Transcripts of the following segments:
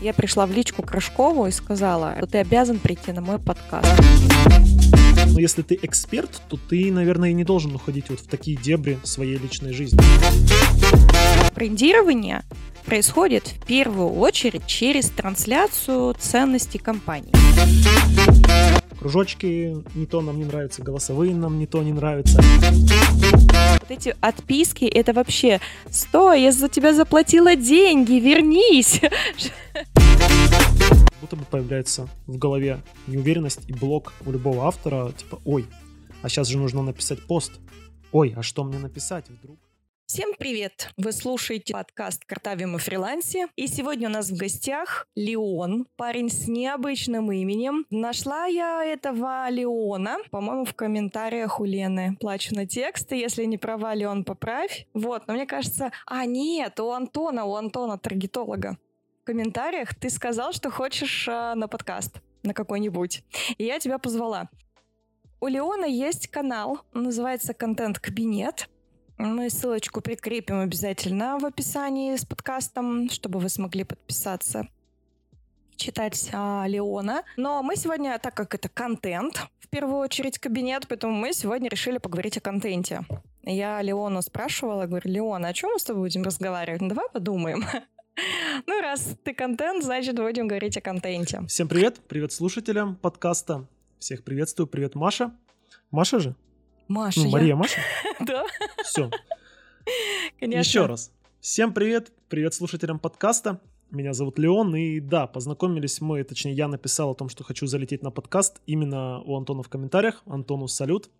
Я пришла в личку к Рожкову и сказала, что ты обязан прийти на мой подкаст. Но если ты эксперт, то ты, наверное, и не должен уходить вот в такие дебри своей личной жизни. Брендирование происходит в первую очередь через трансляцию ценностей компании. Кружочки не то нам не нравятся, голосовые нам не то не нравятся. Вот эти отписки, это вообще «Стой, я за тебя заплатила деньги, вернись!» Будто бы появляется в голове неуверенность и блок у любого автора, типа «Ой, а сейчас же нужно написать пост. Ой, а что мне написать вдруг?» Всем привет! Вы слушаете подкаст «Картавим и фрилансе». И сегодня у нас в гостях Леон, парень с необычным именем. Нашла я этого Леона, по-моему, в комментариях у Лены. Плачу на тексты, если не права, Леон, поправь. Вот, но мне кажется... А, нет, у Антона, у Антона, таргетолога. В комментариях ты сказал, что хочешь э, на подкаст на какой-нибудь. И я тебя позвала. У Леона есть канал, называется «Контент-кабинет». Мы ссылочку прикрепим обязательно в описании с подкастом, чтобы вы смогли подписаться читать а, Леона. Но мы сегодня, так как это контент, в первую очередь кабинет, поэтому мы сегодня решили поговорить о контенте. Я Леону спрашивала, говорю, Леон, о чем мы с тобой будем разговаривать? Ну, давай подумаем. Ну, раз ты контент, значит, будем говорить о контенте. Всем привет, привет слушателям подкаста. Всех приветствую, привет, Маша. Маша же? Маша. Ну, Мария Маша? Да. Все. Конечно. Еще раз. Всем привет, привет слушателям подкаста. Меня зовут Леон, и да, познакомились мы, точнее, я написал о том, что хочу залететь на подкаст именно у Антона в комментариях. Антону салют.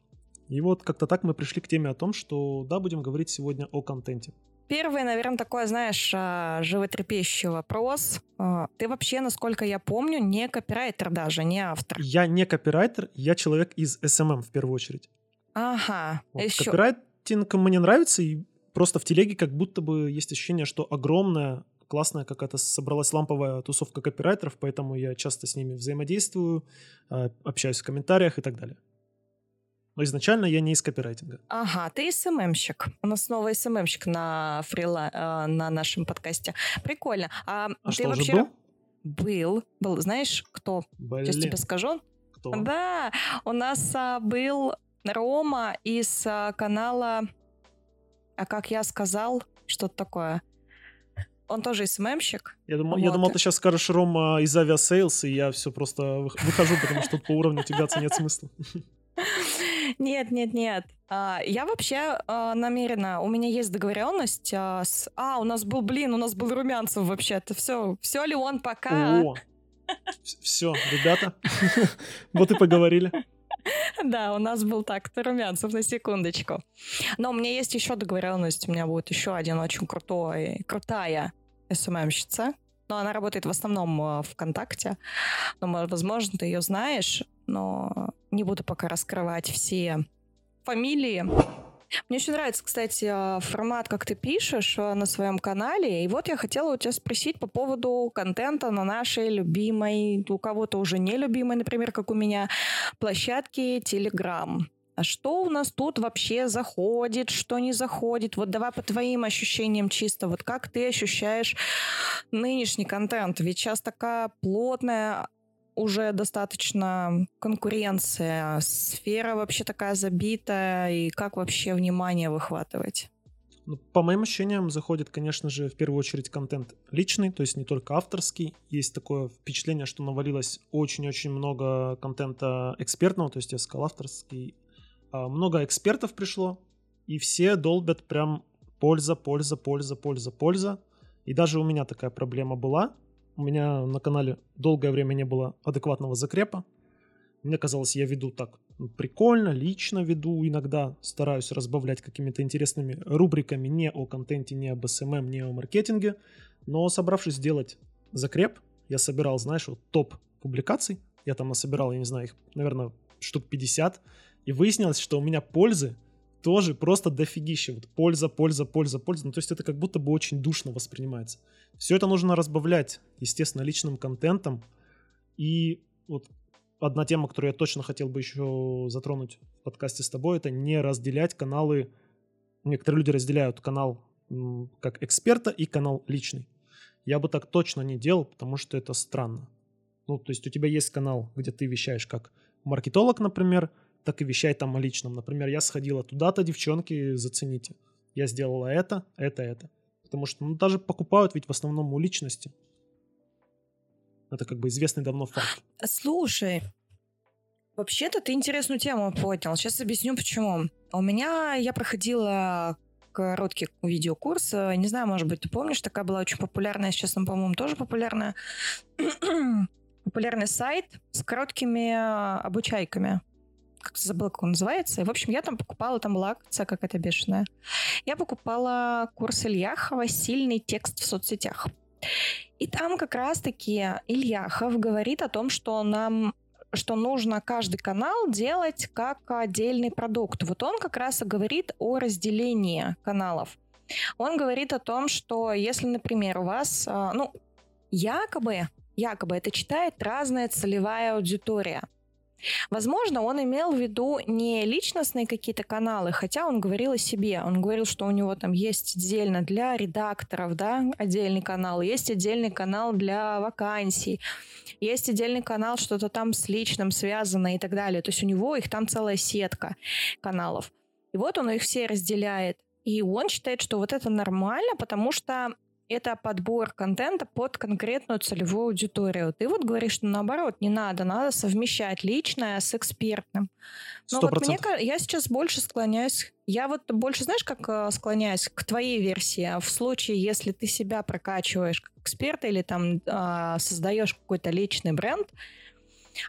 И вот как-то так мы пришли к теме о том, что да, будем говорить сегодня о контенте. Первый, наверное, такой, знаешь, а, животрепещущий вопрос. А, ты вообще, насколько я помню, не копирайтер даже, не автор. Я не копирайтер, я человек из SMM в первую очередь. Ага. Вот, Еще. Копирайтинг мне нравится, и просто в телеге как будто бы есть ощущение, что огромная, классная какая-то собралась ламповая тусовка копирайтеров, поэтому я часто с ними взаимодействую, а, общаюсь в комментариях и так далее. Но изначально я не из копирайтинга. Ага, ты СММщик. У нас снова СММщик на фрила... э, на нашем подкасте. Прикольно. А, А ты что, вообще был? был? Был. Знаешь, кто? Сейчас Блин, тебе скажу. кто? Да, у нас а, был Рома из а, канала, а как я сказал, что-то такое. Он тоже СММщик. Я думал, я Вот. думал, ты сейчас скажешь Рома из Aviasales, и я все просто вых- выхожу, потому что тут по уровню тягаться нет смысла. Нет, нет, нет. А, я вообще а, намерена. У меня есть договоренность с. А, у нас был, блин, у нас был Румянцев вообще-то. Все, все, Леон, пока. О, все, ребята, вот и поговорили. Да, у нас был так-то Румянцев на секундочку. Но у меня есть еще договоренность. У меня будет еще один очень крутой, крутая СММщица. Но она работает в основном э, ВКонтакте. Но, мо- возможно, ты ее знаешь, но не буду пока раскрывать все фамилии. Мне очень нравится, кстати, э, формат, как ты пишешь э, на своем канале. И вот я хотела у тебя спросить по поводу контента на нашей любимой, у кого-то уже нелюбимой, например, как у меня, площадке Telegram. А что у нас тут вообще заходит, что не заходит? Вот давай по твоим ощущениям чисто, вот как ты ощущаешь нынешний контент? Ведь сейчас такая плотная уже достаточно конкуренция, сфера вообще такая забитая, и как вообще внимание выхватывать? Ну, по моим ощущениям, заходит, конечно же, в первую очередь контент личный, то есть не только авторский. Есть такое впечатление, что навалилось очень-очень много контента экспертного, то есть я сказал авторский. А, Много экспертов пришло, и все долбят прям польза, польза, польза, польза, польза. И даже у меня такая проблема была. У меня на канале долгое время не было адекватного закрепа. Мне казалось, я веду так ну, прикольно, лично веду, иногда стараюсь разбавлять какими-то интересными рубриками не о контенте, не об SMM, не о маркетинге. Но собравшись сделать закреп, я собирал, знаешь, вот топ публикаций. Я там насобирал, я не знаю, их, наверное, штук 50. И выяснилось, что у меня пользы тоже просто дофигища. Вот польза, польза, польза, польза. Ну, то есть это как будто бы очень душно воспринимается. Все это нужно разбавлять, естественно, личным контентом. И вот одна тема, которую я точно хотел бы еще затронуть в подкасте с тобой, это не разделять каналы. Некоторые люди разделяют канал как эксперта и канал личный. Я бы так точно не делал, потому что это странно. Ну, то есть у тебя есть канал, где ты вещаешь как маркетолог, например, так и вещай там о личном. Например, я сходила туда-то, девчонки, зацените. Я сделала это, это, это. Потому что ну, даже покупают ведь в основном у личности. Это как бы известный давно факт. Слушай, вообще-то ты интересную тему поднял. Сейчас объясню, почему. У меня, я проходила короткий видеокурс. Не знаю, может быть, ты помнишь, такая была очень популярная, сейчас он, по-моему, тоже популярная. популярный сайт с короткими а, обучайками. Как забыла, как он называется. И, в общем, я там покупала, там была акция какая-то бешеная. Я покупала курс Ильяхова «Сильный текст в соцсетях». И там как раз-таки Ильяхов говорит о том, что нам что нужно каждый канал делать как отдельный продукт. Вот он как раз и говорит о разделении каналов. Он говорит о том, что если, например, у вас, а, ну, якобы, якобы это читает разная целевая аудитория – Возможно, он имел в виду не личностные какие-то каналы, хотя он говорил о себе. Он говорил, что у него там есть отдельно для редакторов, да, отдельный канал, есть отдельный канал для вакансий, есть отдельный канал, что-то там с личным связано и так далее. То есть у него их там целая сетка каналов. И вот он их все разделяет. И он считает, что вот это нормально, потому что это подбор контента под конкретную целевую аудиторию. Ты вот говоришь, что наоборот, не надо, надо совмещать личное с экспертным. Но 100%. вот мне я сейчас больше склоняюсь, я вот больше, знаешь, как э, склоняюсь к твоей версии. В случае, если ты себя прокачиваешь как эксперта или там э, создаешь какой-то личный бренд,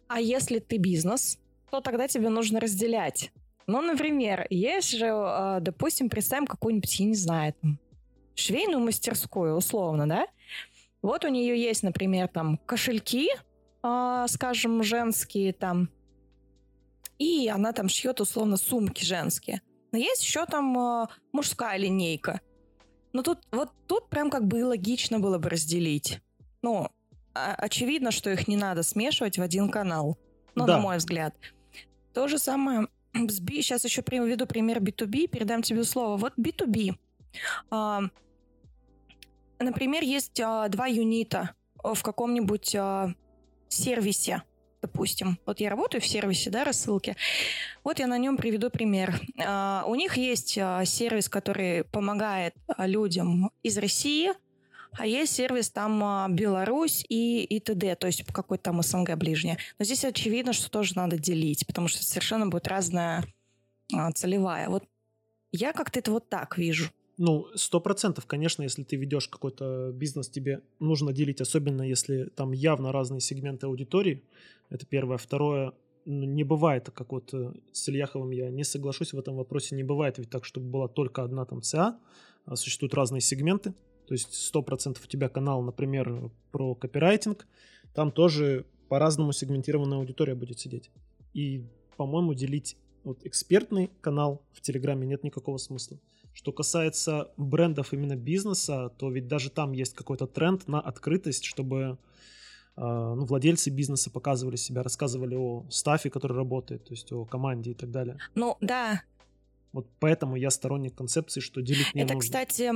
а если ты бизнес, то тогда тебе нужно разделять. Ну, например, есть же, э, допустим, представим какую-нибудь, я не знаю, там, швейную мастерскую, условно, да, вот у нее есть, например, там кошельки, э, скажем, женские там, и она там шьет условно сумки женские. Но есть еще там э, мужская линейка. Но тут вот тут прям как бы логично было бы разделить. Ну, очевидно, что их не надо смешивать в один канал. Ну, да. на мой взгляд. То же самое. Сейчас еще приведу пример B2B, передам тебе слово. Вот B2B. Например, есть а, два юнита в каком-нибудь а, сервисе, допустим. Вот я работаю в сервисе, да, рассылки. Вот я на нем приведу пример. А, у них есть а, сервис, который помогает а, людям из России, а есть сервис там а, Беларусь и, и т.д., то есть какой-то там СНГ ближнее. Но здесь очевидно, что тоже надо делить, потому что совершенно будет разная а, целевая. Вот я как-то это вот так вижу. Ну, сто процентов, конечно, если ты ведешь какой-то бизнес, тебе нужно делить, особенно если там явно разные сегменты аудитории. Это первое. Второе, ну, не бывает, как вот э, с Ильяховым я не соглашусь в этом вопросе, не бывает ведь так, чтобы была только одна там ЦА, а существуют разные сегменты. То есть сто процентов у тебя канал, например, про копирайтинг, там тоже по-разному сегментированная аудитория будет сидеть. И, по-моему, делить вот экспертный канал в Телеграме нет никакого смысла. Что касается брендов именно бизнеса, то ведь даже там есть какой-то тренд на открытость, чтобы а, ну, владельцы бизнеса показывали себя, рассказывали о стафе, который работает, то есть о команде и так далее. Ну, да. Вот поэтому я сторонник концепции, что делить не Это, нужно. кстати,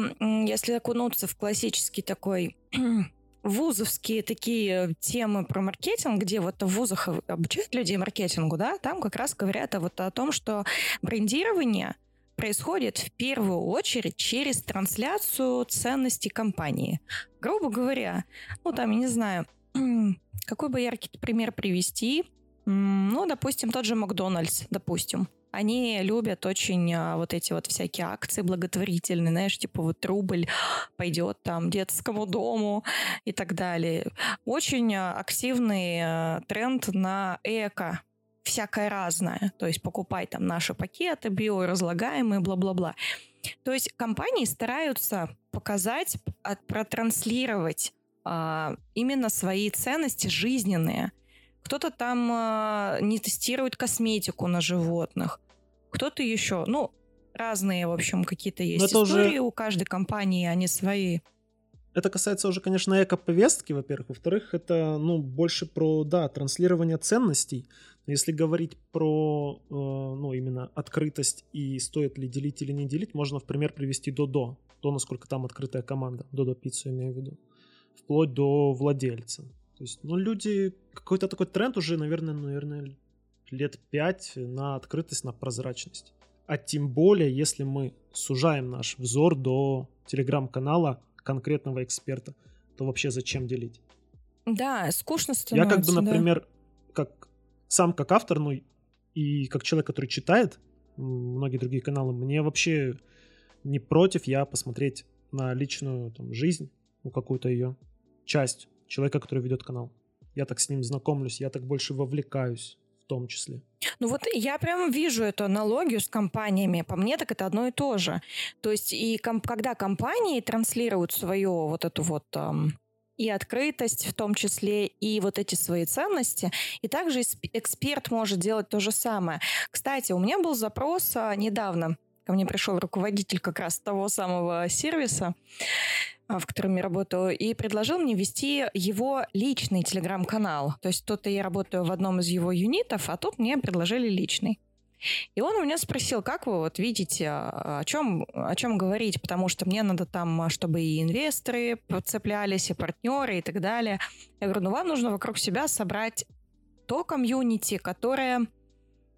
если окунуться в классический такой вузовские такие темы про маркетинг, где вот в вузах обучают людей маркетингу, да, там как раз говорят вот о том, что брендирование происходит в первую очередь через трансляцию ценностей компании. Грубо говоря, ну там, я не знаю, какой бы яркий пример привести? Ну, допустим, тот же Макдональдс, допустим. Они любят очень а, вот эти вот всякие акции благотворительные, знаешь, типа вот рубль пойдет там детскому дому и так далее. Очень а, активный а, тренд на эко всякое разное. То есть покупай там наши пакеты биоразлагаемые, бла-бла-бла. То есть компании стараются показать, протранслировать а, именно свои ценности жизненные. Кто-то там а, не тестирует косметику на животных, кто-то еще, ну, разные, в общем, какие-то есть это истории уже... у каждой компании, они свои. Это касается уже, конечно, эко-повестки, во-первых. Во-вторых, это, ну, больше про, да, транслирование ценностей. Если говорить про, э, ну, именно открытость и стоит ли делить или не делить, можно в пример привести Додо. То, насколько там открытая команда. Додо пиццу имею в виду. вплоть до владельца. То есть, ну, люди, какой-то такой тренд уже, наверное, наверное, лет пять на открытость, на прозрачность. А тем более, если мы сужаем наш взор до телеграм-канала конкретного эксперта, то вообще зачем делить? Да, скучно становится. Я как бы, например, да. Сам как автор, ну и как человек, который читает многие другие каналы, мне вообще не против я посмотреть на личную там, жизнь, ну какую-то ее часть человека, который ведет канал. Я так с ним знакомлюсь, я так больше вовлекаюсь в том числе. Ну вот я прям вижу эту аналогию с компаниями. По мне так это одно и то же. То есть и комп- когда компании транслируют свою вот эту вот эм, и открытость в том числе, и вот эти свои ценности. И также эксперт может делать то же самое. Кстати, у меня был запрос а, недавно. Ко мне пришел руководитель как раз того самого сервиса, а, в котором я работаю, и предложил мне вести его личный телеграм-канал. То есть тут я работаю в одном из его юнитов, а тут мне предложили личный. И он у меня спросил, как вы вот видите, а, о чем, о чем говорить, потому что мне надо там, а, чтобы и инвесторы подцеплялись, и партнеры, и так далее. Я говорю, ну вам нужно вокруг себя собрать то комьюнити, которое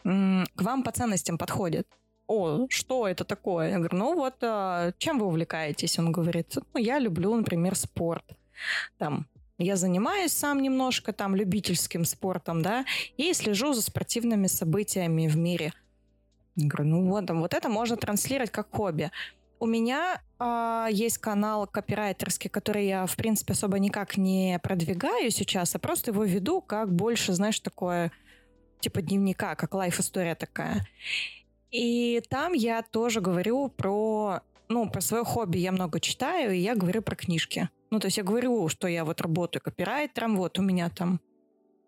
к вам по ценностям подходит. О, что это такое? Я говорю, ну вот, а, чем вы увлекаетесь? Он говорит, ну я люблю, например, спорт. Там, я занимаюсь сам немножко там любительским спортом, да, и слежу за спортивными событиями в мире. Я говорю, ну вот, вот это можно транслировать как хобби. У меня э, есть канал копирайтерский, который я, в принципе, особо никак не продвигаю сейчас, а просто его веду как больше, знаешь, такое типа дневника, как лайф-история такая. И там я тоже говорю про, ну, про свое хобби. Я много читаю, и я говорю про книжки. Ну, то есть я говорю, что я вот работаю копирайтером, вот у меня там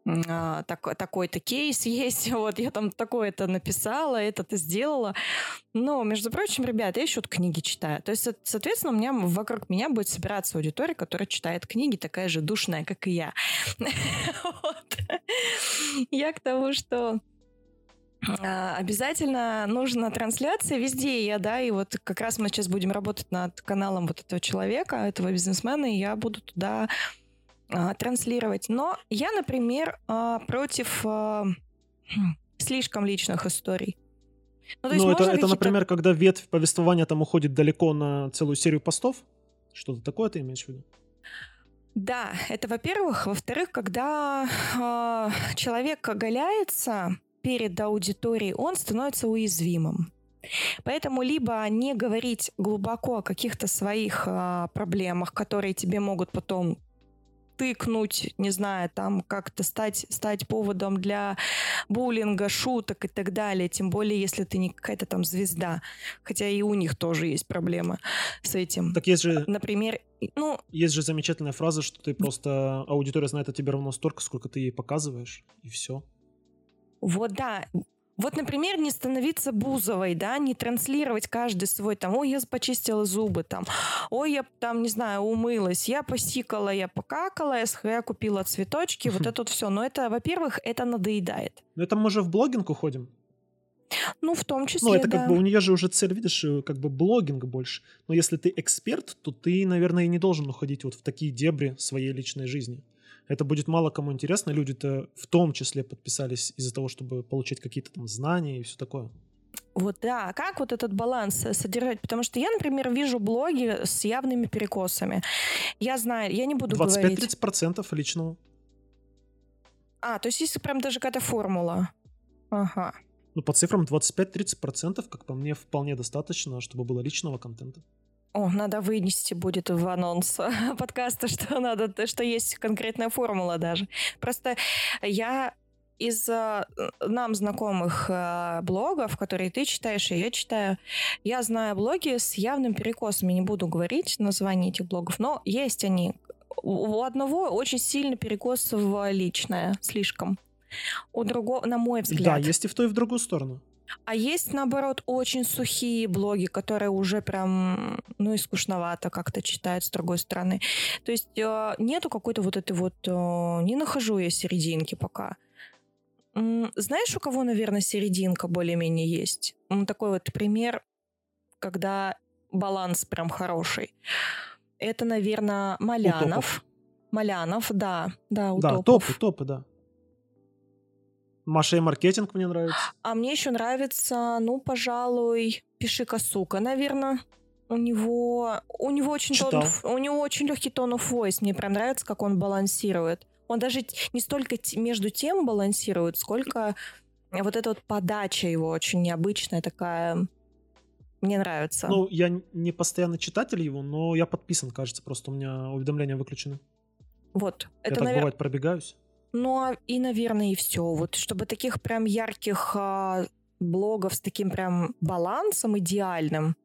а, так, такой-то кейс есть, вот я там такое-то написала, это-то сделала. Но, между прочим, ребят, я еще книги читаю. То есть, соответственно, у меня вокруг меня будет собираться аудитория, которая читает книги, такая же душная, как и я. Я к тому, что обязательно нужна трансляция везде. Я, да, и вот как раз мы сейчас будем работать над каналом вот этого человека, этого бизнесмена, и я буду туда а, транслировать. Но я, например, а, против а, слишком личных историй. Ну, ну это, это, например, когда ветвь повествования там уходит далеко на целую серию постов? Что-то такое ты имеешь в виду? Да, это во-первых. Во-вторых, когда э, человек оголяется, перед аудиторией, он становится уязвимым. Поэтому либо не говорить глубоко о каких-то своих а, проблемах, которые тебе могут потом тыкнуть, не знаю, там как-то стать, стать поводом для буллинга, шуток и так далее, тем более, если ты не какая-то там звезда. Хотя и у них тоже есть проблемы с этим. Так есть же... Например, ну... Есть же замечательная фраза, что ты просто... Аудитория знает о тебе равно столько, сколько ты ей показываешь, и все. Вот да. Вот, например, не становиться Бузовой, да, не транслировать каждый свой там, ой, я почистила зубы, там, ой, я там, не знаю, умылась, я посикала, я покакала, я купила цветочки, вот это вот все. Но это, во-первых, это надоедает. Ну это мы же в блогинг уходим. Ну, в том числе, Ну, это да. как бы у нее же уже цель, видишь, э, как бы блогинг больше. Но если ты эксперт, то ты, наверное, и не должен уходить вот в такие дебри своей личной жизни это будет мало кому интересно. Люди-то в том числе подписались из-за того, чтобы получить какие-то там знания и все такое. Вот да, как вот этот баланс э, содержать? Потому что я, например, вижу блоги с явными перекосами. Я знаю, я не буду 25-30% говорить... 25-30% личного. А, то есть если прям даже какая-то формула. Ага. Ну, по цифрам 25-30%, как по мне, вполне достаточно, чтобы было личного контента. О, надо вынести будет в анонс подкаста, что надо, что есть конкретная формула даже. Просто я из э, нам знакомых э, блогов, которые ты читаешь, и я читаю, я знаю блоги с явным перекосом. Я не буду говорить название этих блогов, но есть они. У одного очень сильно перекос в личное, слишком. У другого, на мой взгляд. Да, есть и в ту, и в другую сторону. А есть, наоборот, очень сухие блоги, которые уже прям, ну и скучновато как-то читают с другой стороны. То есть э, нету какой-то вот этой вот... Э, не нахожу я серединки пока. Знаешь, у кого, наверное, серединка более-менее есть? Такой вот пример, когда баланс прям хороший. Это, наверное, Малянов. Малянов, да, да, у да, топы, топы, да. Маша и маркетинг мне нравится. А мне еще нравится, ну, пожалуй, Пиши Косука, наверное. У него, у него очень тон, у него очень легкий тон of voice. Мне прям нравится, как он балансирует. Он даже не столько между тем балансирует, сколько вот эта вот подача его очень необычная такая. Мне нравится. Ну, я не постоянный читатель его, но я подписан, кажется, просто у меня уведомления выключены. Вот. Я это, так навер... бывает пробегаюсь. Ну, а и, наверное, и все. Вот, чтобы таких прям ярких а, блогов с таким прям балансом идеальным.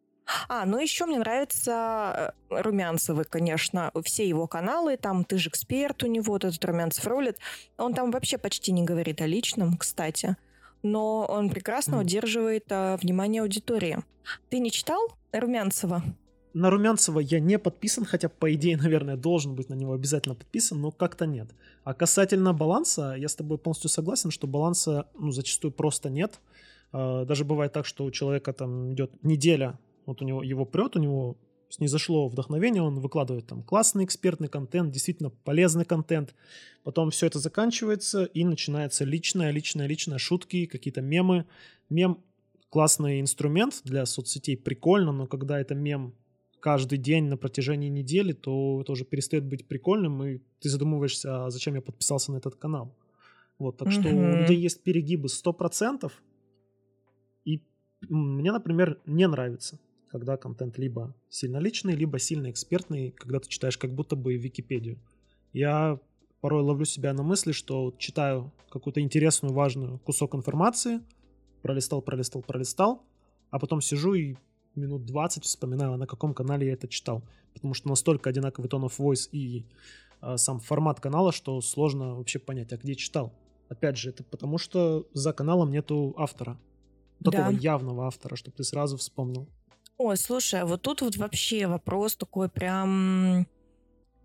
А, ну еще мне нравится э, Румянцевы, конечно, все его каналы, там «Ты же эксперт» у него, вот этот Румянцев рулит. Он там вообще почти не говорит о личном, кстати, но он прекрасно mm. удерживает а, внимание аудитории. Ты не читал Румянцева? На Румянцева я не подписан, хотя, по идее, наверное, должен быть на него обязательно подписан, но как-то нет. А касательно баланса, я с тобой полностью согласен, что баланса ну, зачастую просто нет. А, даже бывает так, что у человека там идет неделя, вот у него его прет, у него снизошло вдохновение, он выкладывает там классный экспертный контент, действительно полезный контент. Потом все это заканчивается и начинается личное, личное, личное, шутки, какие-то мемы. Мем классный инструмент для соцсетей, прикольно, но когда это мем каждый день на протяжении недели, то это уже перестает быть прикольным, и ты задумываешься, а зачем я подписался на этот канал. Вот, так mm-hmm. что у людей есть перегибы 100%, и мне, например, не нравится, когда контент либо сильно личный, либо сильно экспертный, когда ты читаешь как будто бы Википедию. Я порой ловлю себя на мысли, что читаю какую-то интересную, важную кусок информации, пролистал, пролистал, пролистал, а потом сижу и минут 20 вспоминаю, на каком канале я это читал. Потому что настолько одинаковый tone of voice и э, сам формат канала, что сложно вообще понять, а где читал. Опять же, это потому что за каналом нету автора. Такого да. явного автора, чтобы ты сразу вспомнил. Ой, слушай, а вот тут вот вообще вопрос такой прям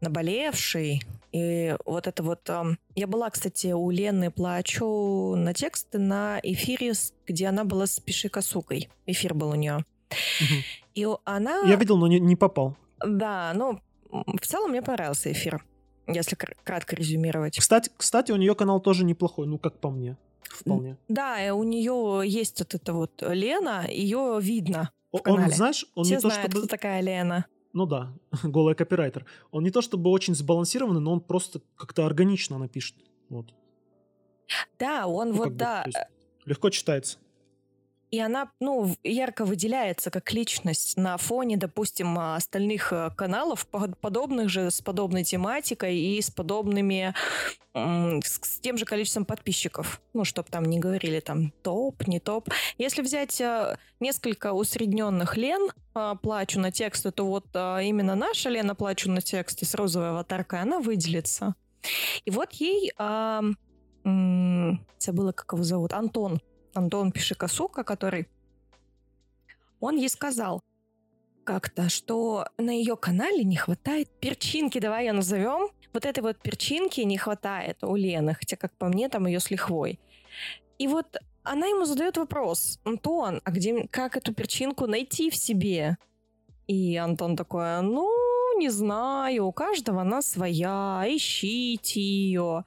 наболевший. И вот это вот... Я была, кстати, у Лены Плачу на тексты на эфире, где она была с Пиши Косукой. Эфир был у нее. И она... Я видел, но не, не попал. Да, ну, в целом мне понравился эфир, если кратко резюмировать. Кстати, кстати, у нее канал тоже неплохой, ну, как по мне. Вполне. Да, у нее есть вот эта вот Лена, ее видно. Он, знаешь, он Все не знают, то чтобы... кто такая Лена. Ну да, голый копирайтер. Он не то чтобы очень сбалансированный, но он просто как-то органично напишет. Вот. Да, он ну, вот, бы, да. Легко читается. И она, ну, ярко выделяется как личность на фоне, допустим, остальных э, каналов, подобных же, с подобной тематикой и с подобными, с тем же количеством подписчиков. Ну, чтобы там не говорили там топ, не топ. Если взять э, несколько усредненных Лен, э, плачу на тексты, то вот именно наша Лена плачу на тексты с розовой аватаркой, она выделится. И вот ей, а, забыла, как его зовут, Антон, Антон Пишикосука, который... Он ей сказал как-то, что на ее канале не хватает перчинки, давай ее назовем. Вот этой вот перчинки не хватает у Лены, хотя, как по мне, там ее с лихвой. И вот она ему задает вопрос, Антон, а где, как эту перчинку найти в себе? И Антон такой, ну, не знаю, у каждого она своя, ищите ее.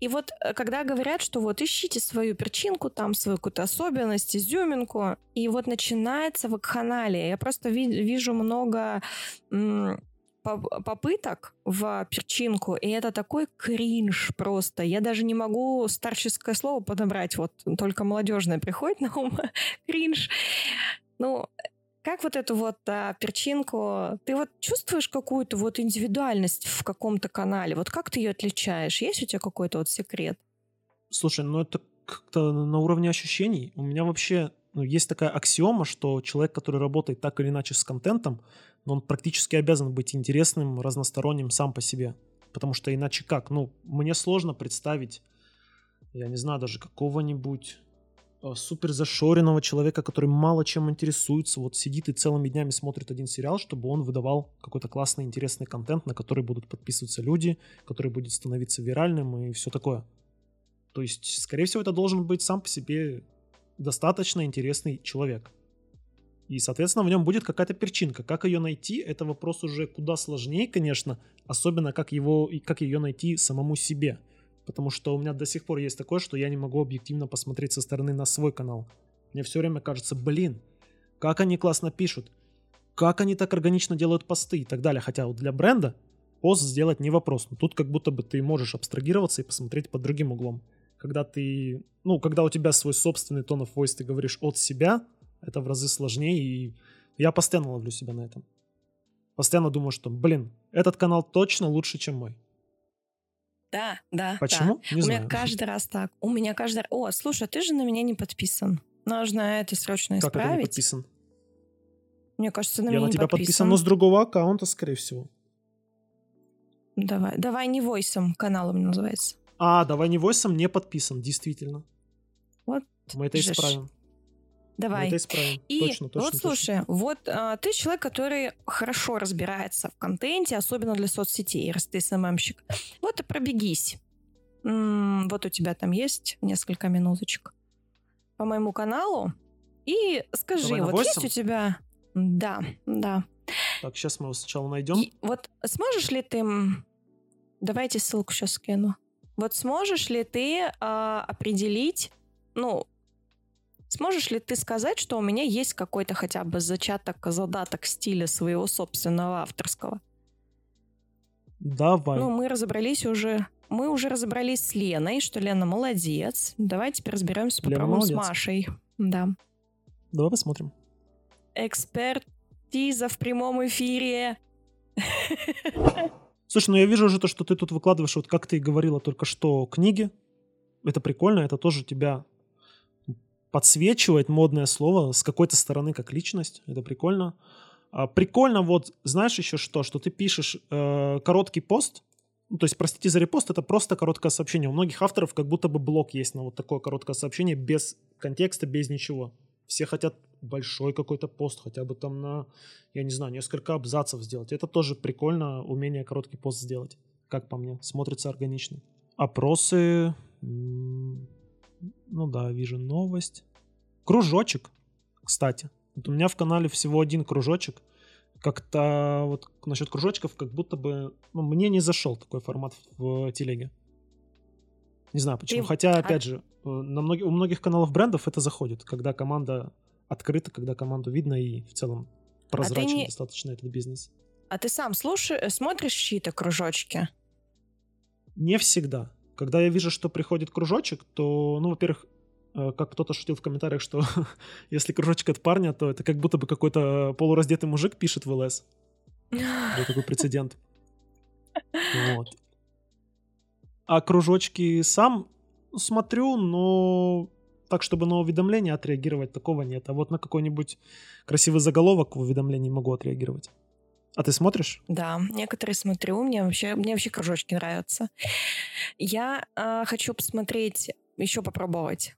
И вот э, когда говорят, что вот ищите свою перчинку, там свою какую-то особенность, изюминку, и вот начинается вакханалия. Я просто ви- вижу много попыток в перчинку, и это такой кринж просто. Я даже не могу старческое слово подобрать, вот только молодежное приходит на ум. кринж. Ну, как вот эту вот а, перчинку, ты вот чувствуешь какую-то вот индивидуальность в каком-то канале? Вот как ты ее отличаешь? Есть у тебя какой-то вот секрет? Слушай, ну это как-то на уровне ощущений. У меня вообще ну, есть такая аксиома, что человек, который работает так или иначе с контентом, но он практически обязан быть интересным, разносторонним сам по себе. Потому что иначе как? Ну, мне сложно представить, я не знаю, даже какого-нибудь супер зашоренного человека, который мало чем интересуется, вот сидит и целыми днями смотрит один сериал, чтобы он выдавал какой-то классный, интересный контент, на который будут подписываться люди, который будет становиться виральным и все такое. То есть, скорее всего, это должен быть сам по себе достаточно интересный человек. И, соответственно, в нем будет какая-то перчинка. Как ее найти, это вопрос уже куда сложнее, конечно, особенно как, его, как ее найти самому себе. Потому что у меня до сих пор есть такое, что я не могу объективно посмотреть со стороны на свой канал. Мне все время кажется, блин, как они классно пишут, как они так органично делают посты и так далее. Хотя вот для бренда пост сделать не вопрос. Но тут как будто бы ты можешь абстрагироваться и посмотреть под другим углом. Когда ты, ну, когда у тебя свой собственный тон of voice, ты говоришь от себя, это в разы сложнее, и я постоянно ловлю себя на этом. Постоянно думаю, что, блин, этот канал точно лучше, чем мой. Да, да. Почему? Да. Не у знаю. меня каждый раз так. У меня каждый раз. О, слушай, ты же на меня не подписан. Нужно это срочно Как это не исправить. подписан? Мне кажется, на я меня на не тебя подписан. подписан, но с другого аккаунта, скорее всего. Давай, давай не войсом каналом называется. А, давай не войсом не подписан, действительно. Вот Мы это же ж. Мы Давай. это исправим. И точно, точно, вот точно. слушай, вот а, ты человек, который хорошо разбирается в контенте, особенно для соцсетей, раз ты СММщик. Вот и пробегись. М, вот у тебя там есть несколько минуточек по моему каналу. И скажи, Давай вот есть у тебя... Да, да. Так, сейчас мы его сначала найдем. И вот сможешь ли ты... Давайте ссылку сейчас скину. Вот сможешь ли ты а, определить, ну, сможешь ли ты сказать, что у меня есть какой-то хотя бы зачаток, задаток стиля своего собственного авторского? Давай. Ну, мы разобрались уже... Мы уже разобрались с Леной, что Лена молодец. Давай теперь разберемся, Лена попробуем с. Машей. Да. Давай посмотрим. Экспертиза в прямом эфире. Слушай, ну я вижу уже то, что ты тут выкладываешь, вот как ты и говорила только что, книги. Это прикольно, это тоже тебя подсвечивает модное слово с какой-то стороны как личность. Это прикольно. А, прикольно вот, знаешь еще что, что ты пишешь э, короткий пост, ну, то есть, простите за репост, это просто короткое сообщение. У многих авторов как будто бы блок есть на вот такое короткое сообщение без контекста, без ничего. Все хотят большой какой-то пост, хотя бы там на, я не знаю, несколько абзацев сделать. Это тоже прикольно, умение короткий пост сделать, как по мне. Смотрится органично. Опросы, ну да, вижу новость. Кружочек, кстати. Вот у меня в канале всего один кружочек. Как-то вот насчет кружочков, как будто бы ну, мне не зашел такой формат в телеге. Не знаю почему. Ты- Хотя, а- опять же, э, на многи- у многих каналов брендов это заходит, когда команда открыта, когда команду видно и в целом прозрачен не- достаточно этот бизнес. А ты сам слушаешь, э, смотришь чьи-то кружочки? Не всегда. Когда я вижу, что приходит кружочек, то, ну, во-первых, э, как кто-то шутил в комментариях, что если кружочек от парня, то это как будто бы какой-то полураздетый мужик пишет в ЛС. Был такой прецедент. Вот. А кружочки сам смотрю, но так, чтобы на уведомление отреагировать, такого нет. А вот на какой-нибудь красивый заголовок в уведомлении могу отреагировать. А ты смотришь? Да, некоторые смотрю, мне вообще, мне вообще кружочки нравятся. Я а, хочу посмотреть, еще попробовать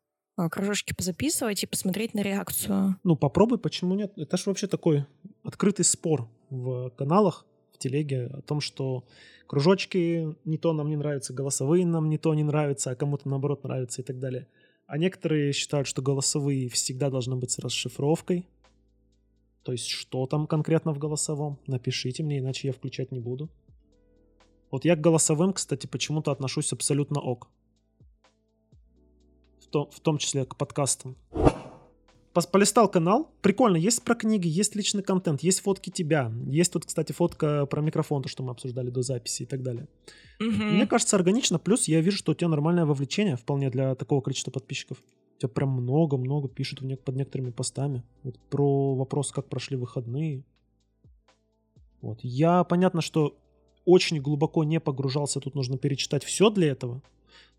кружочки позаписывать и посмотреть на реакцию. Ну, попробуй, почему нет? Это же вообще такой открытый спор в каналах, в телеге о том, что кружочки не то нам не нравятся, голосовые нам не то не нравятся, а кому-то наоборот нравятся и так далее. А некоторые считают, что голосовые всегда должны быть с расшифровкой. То есть, что там конкретно в голосовом? Напишите мне, иначе я включать не буду. Вот я к голосовым, кстати, почему-то отношусь абсолютно ок. В том, в том числе к подкастам. Полистал канал. Прикольно. Есть про книги, есть личный контент, есть фотки тебя. Есть тут, кстати, фотка про микрофон, то, что мы обсуждали до записи и так далее. Мгм. Мне кажется, органично. Плюс я вижу, что у тебя нормальное вовлечение вполне для такого количества подписчиков. У тебя прям много-много пишут под некоторыми постами. Вот про вопрос, как прошли выходные. Вот. Я, понятно, что очень глубоко не погружался, тут нужно перечитать все для этого.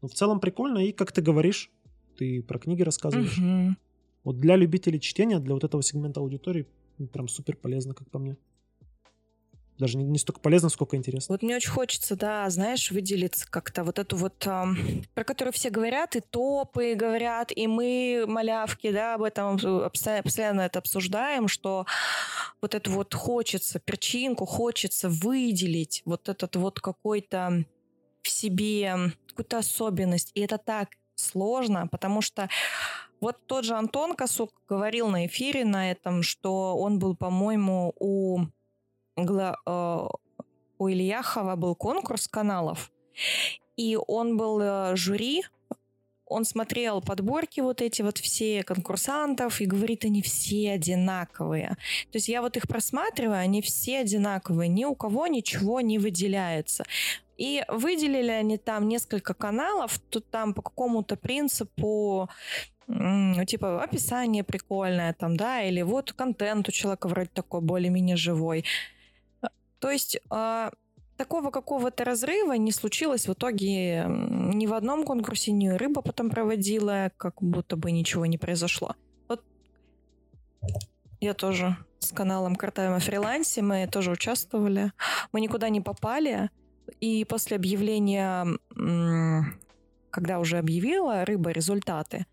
Но в целом прикольно, и как ты говоришь, ты про книги рассказываешь. Мгм. Вот для любителей чтения, для вот этого сегмента аудитории, ну, прям супер полезно, как по мне. Даже не, не столько полезно, сколько интересно. Вот мне очень хочется, да, знаешь, выделиться как-то вот эту вот, ам, про которую все говорят, и топы говорят, и мы, малявки, да, об этом обстоя- постоянно это обсуждаем, что вот это вот хочется, перчинку хочется выделить, вот этот вот какой-то в себе какую-то особенность. И это так сложно, потому что вот тот же Антон Косук говорил на эфире на этом, что он был, по-моему, у, э, у Ильяхова был конкурс каналов, и он был э, жюри, он смотрел подборки вот эти вот все конкурсантов и говорит, они все одинаковые. То есть я вот их просматриваю, они все одинаковые, ни у кого ничего не выделяется. И выделили они там несколько каналов, тут там по какому-то принципу типа описание прикольное там, да, или вот контент у человека вроде такой более-менее живой. То есть а, такого какого-то разрыва не случилось в итоге ни в одном конкурсе, ни рыба потом проводила, как будто бы ничего не произошло. Вот я тоже с каналом Картаем фрилансе, мы тоже участвовали. Мы никуда не попали, и после объявления, когда уже объявила рыба результаты,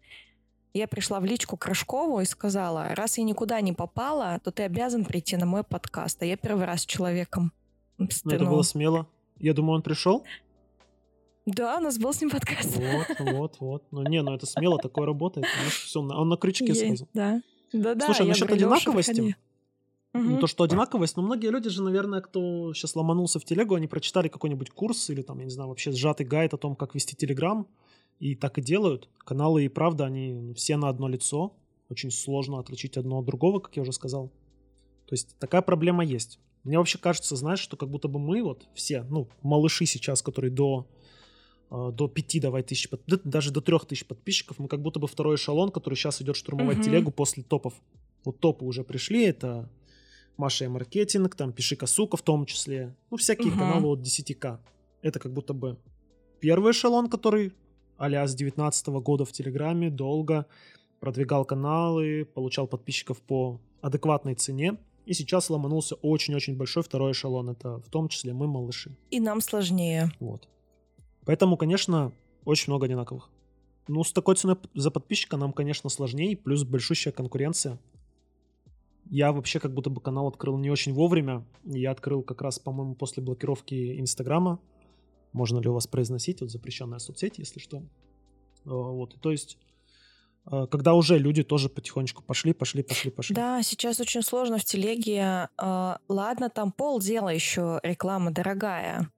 я пришла в личку Крышкову и сказала, раз я никуда не попала, то ты обязан прийти на мой подкаст. А я первый раз с человеком ну, это было смело. Я думаю, он пришел. Да, у нас был с ним подкаст. Вот, вот, вот. Ну не, ну это смело, такое работает. Все, он на крючке Есть, сразу. Да. Да, да. Слушай, насчет одинаковости. Угу. То, что одинаковость, но ну, многие люди же, наверное, кто сейчас ломанулся в телегу, они прочитали какой-нибудь курс или там, я не знаю, вообще сжатый гайд о том, как вести телеграм, и так и делают. Каналы и правда, они все на одно лицо. Очень сложно отличить одно от другого, как я уже сказал. То есть такая проблема есть. Мне вообще кажется, знаешь, что как будто бы мы вот все, ну, малыши сейчас, которые до, э, до 5, давай, тысяч, даже до 3 тысяч подписчиков, мы как будто бы второй эшелон, который сейчас идет штурмовать uh-huh. телегу после топов. Вот топы уже пришли, это Маша и маркетинг, там Пиши Косука в том числе, ну, всякие uh-huh. каналы от 10к. Это как будто бы первый эшелон, который а с 19 года в Телеграме долго продвигал каналы, получал подписчиков по адекватной цене. И сейчас ломанулся очень-очень большой второй эшелон. Это в том числе мы, малыши. И нам сложнее. Вот. Поэтому, конечно, очень много одинаковых. Ну, с такой ценой за подписчика нам, конечно, сложнее, плюс большущая конкуренция. Я вообще как будто бы канал открыл не очень вовремя. Я открыл как раз, по-моему, после блокировки Инстаграма. Можно ли у вас произносить? Вот запрещенная соцсеть, если что. Вот, то есть Э, когда уже люди тоже потихонечку пошли, пошли, пошли, пошли. Да, сейчас очень сложно в телеге. Э, ладно, там полдела еще реклама дорогая.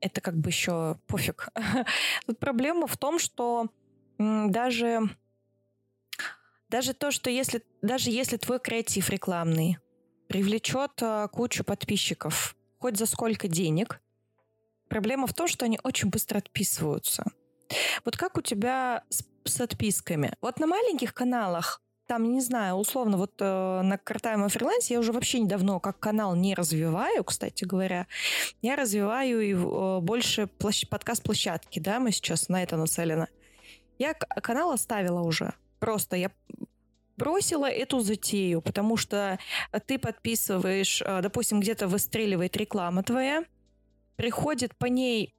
Это как бы еще пофиг. Проблема в том, что даже даже то, что если даже если твой креатив рекламный привлечет э, кучу подписчиков, хоть за сколько денег, проблема в том, что они очень быстро отписываются. Вот как у тебя с, с отписками? Вот на маленьких каналах там, не знаю, условно, вот э, на Картайм фрилансе я уже вообще недавно как канал не развиваю, кстати говоря. Я развиваю и, э, больше площ- подкаст-площадки, да, мы сейчас на это нацелены. Я канал оставила уже. Просто я бросила эту затею, потому что ты подписываешь, э, допустим, где-то выстреливает реклама твоя, приходит по ней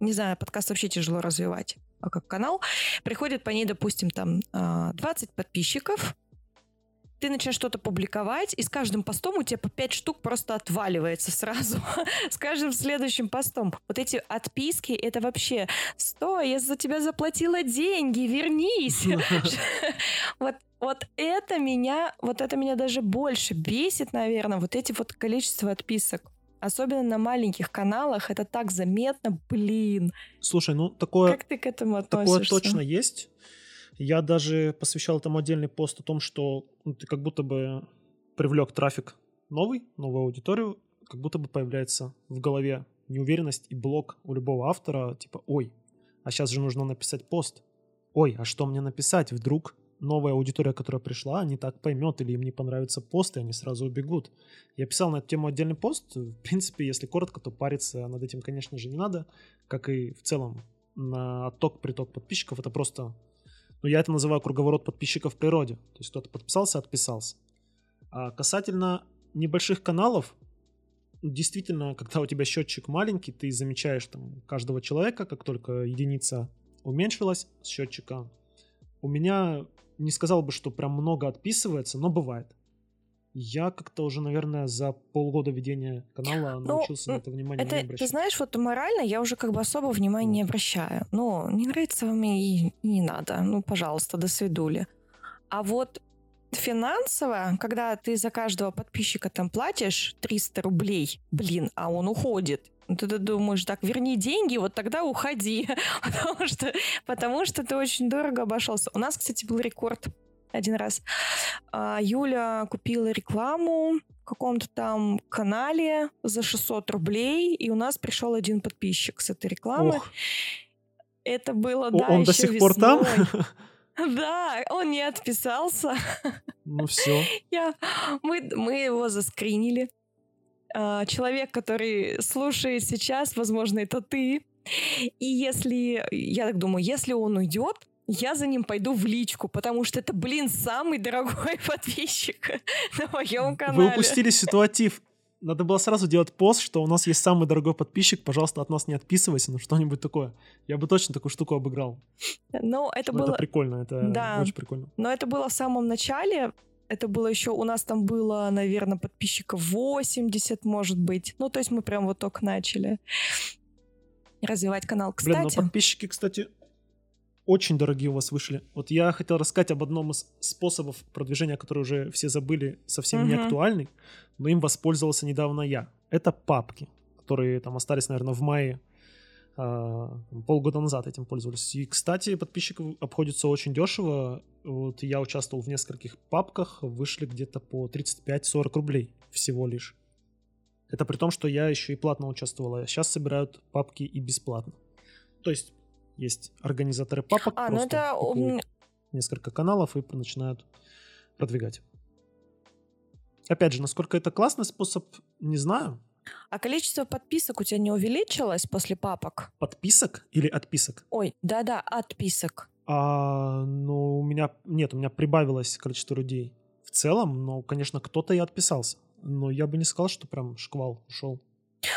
не знаю, подкаст вообще тяжело развивать, а как канал, приходит по ней, допустим, там 20 а, подписчиков, ты начинаешь что-то публиковать, и с каждым постом у тебя по 5 штук просто отваливается сразу. с каждым следующим постом. Вот эти отписки, это вообще, стой, я за тебя заплатила деньги, вернись. вот, вот это меня, вот это меня даже больше бесит, наверное, вот эти вот количество отписок. Особенно на маленьких каналах это так заметно, блин. Слушай, ну такое... Как ты к этому относишься? Такое точно есть. Я даже посвящал этому отдельный пост о том, что ну, ты как будто бы привлек трафик новый, новую аудиторию, как будто бы появляется в голове неуверенность и блок у любого автора, типа, ой, а сейчас же нужно написать пост. Ой, а что мне написать? Вдруг новая аудитория, которая пришла, не так поймет или им не понравится пост, и они сразу убегут. Я писал на эту тему отдельный пост. В принципе, если коротко, то париться над этим, конечно же, не надо. Как и в целом на отток-приток подписчиков. Это просто... Ну, я это называю круговорот подписчиков в природе. То есть кто-то подписался, отписался. А касательно небольших каналов, действительно, когда у тебя счетчик маленький, ты замечаешь там каждого человека, как только единица уменьшилась с счетчика. У меня не сказал бы, что прям много отписывается, но бывает. Я как-то уже, наверное, за полгода ведения канала ну, научился на это внимание это, не обращать. Ты знаешь, вот морально я уже как бы особо внимания не обращаю. Ну, не нравится вам и, и не надо. Ну, пожалуйста, до свидули. А вот финансово, когда ты за каждого подписчика там платишь 300 рублей, блин, а он уходит. Ты, ты думаешь, так, верни деньги, вот тогда уходи, потому что, потому что ты очень дорого обошелся. У нас, кстати, был рекорд один раз. А, Юля купила рекламу в каком-то там канале за 600 рублей, и у нас пришел один подписчик с этой рекламы. Ох. Это было, да, Он до сих весной. пор там? Да, он не отписался. Ну все. Я, мы, мы его заскринили. А, человек, который слушает сейчас, возможно, это ты. И если, я так думаю, если он уйдет, я за ним пойду в личку, потому что это, блин, самый дорогой подписчик на моем канале. Вы упустили ситуатив. Надо было сразу делать пост, что у нас есть самый дорогой подписчик, пожалуйста, от нас не отписывайся, ну что-нибудь такое. Я бы точно такую штуку обыграл. Но это Но было... Это прикольно, это да. очень прикольно. Но это было в самом начале, это было еще, у нас там было, наверное, подписчиков 80, может быть. Ну, то есть мы прям вот только начали развивать канал. Кстати... Блин, но подписчики, кстати, очень дорогие у вас вышли. Вот я хотел рассказать об одном из способов продвижения, который уже все забыли, совсем угу. не актуальный, но им воспользовался недавно я. Это папки, которые там остались, наверное, в мае а, полгода назад этим пользовались. И, кстати, подписчиков обходится очень дешево. Вот я участвовал в нескольких папках, вышли где-то по 35-40 рублей всего лишь. Это при том, что я еще и платно участвовал, а сейчас собирают папки и бесплатно. То есть есть организаторы папок, а, ну просто ну это... несколько каналов и начинают продвигать. Опять же, насколько это классный способ, не знаю. А количество подписок у тебя не увеличилось после папок? Подписок или отписок? Ой, да-да, отписок. А, ну, у меня... Нет, у меня прибавилось количество людей. В целом, ну, конечно, кто-то и отписался. Но я бы не сказал, что прям шквал ушел.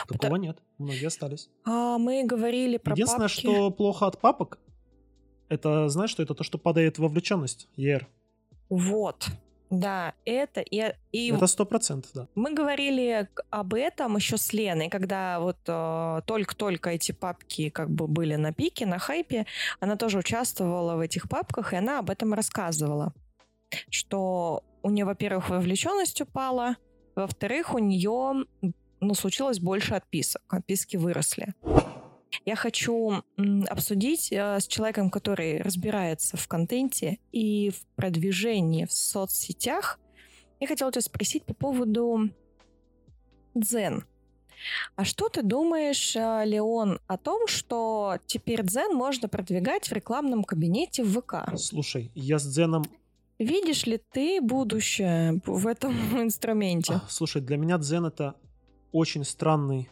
Такого Потому... нет. Многие остались. А, мы говорили про Единственное, папки. что плохо от папок, это, знаешь, что это то, что падает вовлеченность, ER. Вот. Да, это и, и это сто процентов, да. Мы говорили об этом еще с Леной, когда вот э, только-только эти папки как бы были на пике, на хайпе, она тоже участвовала в этих папках, и она об этом рассказывала, что у нее, во-первых, вовлеченность упала, во-вторых, у нее ну, случилось больше отписок, отписки выросли. Я хочу обсудить э, с человеком, который разбирается в контенте и в продвижении в соцсетях. Я хотела тебя спросить по поводу Дзен. А что ты думаешь, э, Леон, о том, что теперь Дзен можно продвигать в рекламном кабинете в ВК? Слушай, я с Дзеном Видишь ли ты будущее в этом инструменте? Слушай, для меня Дзен это очень странный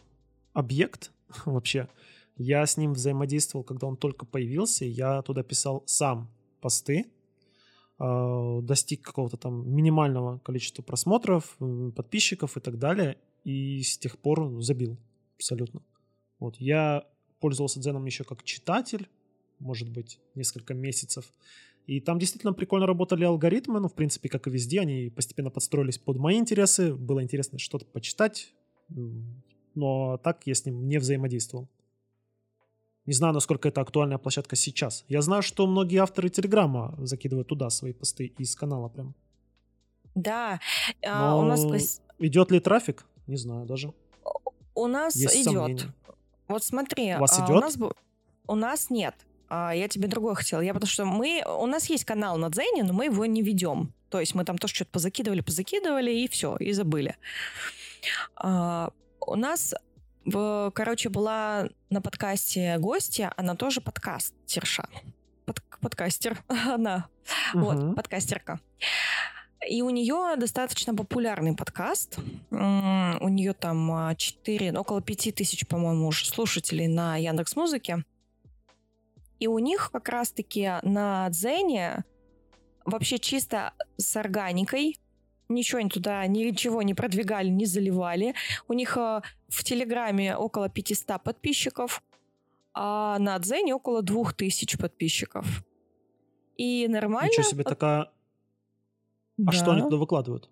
объект вообще. Я с ним взаимодействовал, когда он только появился. Я туда писал сам посты, э, достиг какого-то там минимального количества просмотров, подписчиков и так далее. И с тех пор забил абсолютно. Вот. Я пользовался Дзеном еще как читатель, может быть, несколько месяцев. И там действительно прикольно работали алгоритмы, ну, в принципе, как и везде, они постепенно подстроились под мои интересы. Было интересно что-то почитать, но так я с ним не взаимодействовал. Не знаю, насколько это актуальная площадка сейчас. Я знаю, что многие авторы Телеграма закидывают туда свои посты из канала прям. Да, а, у нас... Идет ли трафик? Не знаю даже. У нас Есть идет. Сомнения. Вот смотри. У вас а, идет? У нас, у нас нет. А, я тебе другое хотела. Я потому что мы... У нас есть канал на Дзене, но мы его не ведем. То есть мы там тоже что-то позакидывали, позакидывали, и все, и забыли. А, у нас короче, была на подкасте гостья, она тоже подкастерша. Под, подкастер, она. Угу. Вот, подкастерка. И у нее достаточно популярный подкаст. У нее там 4, а, около 5 тысяч, по-моему, уже слушателей на Яндекс Музыке. И у них как раз-таки на Дзене вообще чисто с органикой ничего они туда, ничего не продвигали, не заливали. У них э, в Телеграме около 500 подписчиков, а на Дзене около 2000 подписчиков. И нормально... Ничего себе, такая... Да. А что они туда выкладывают?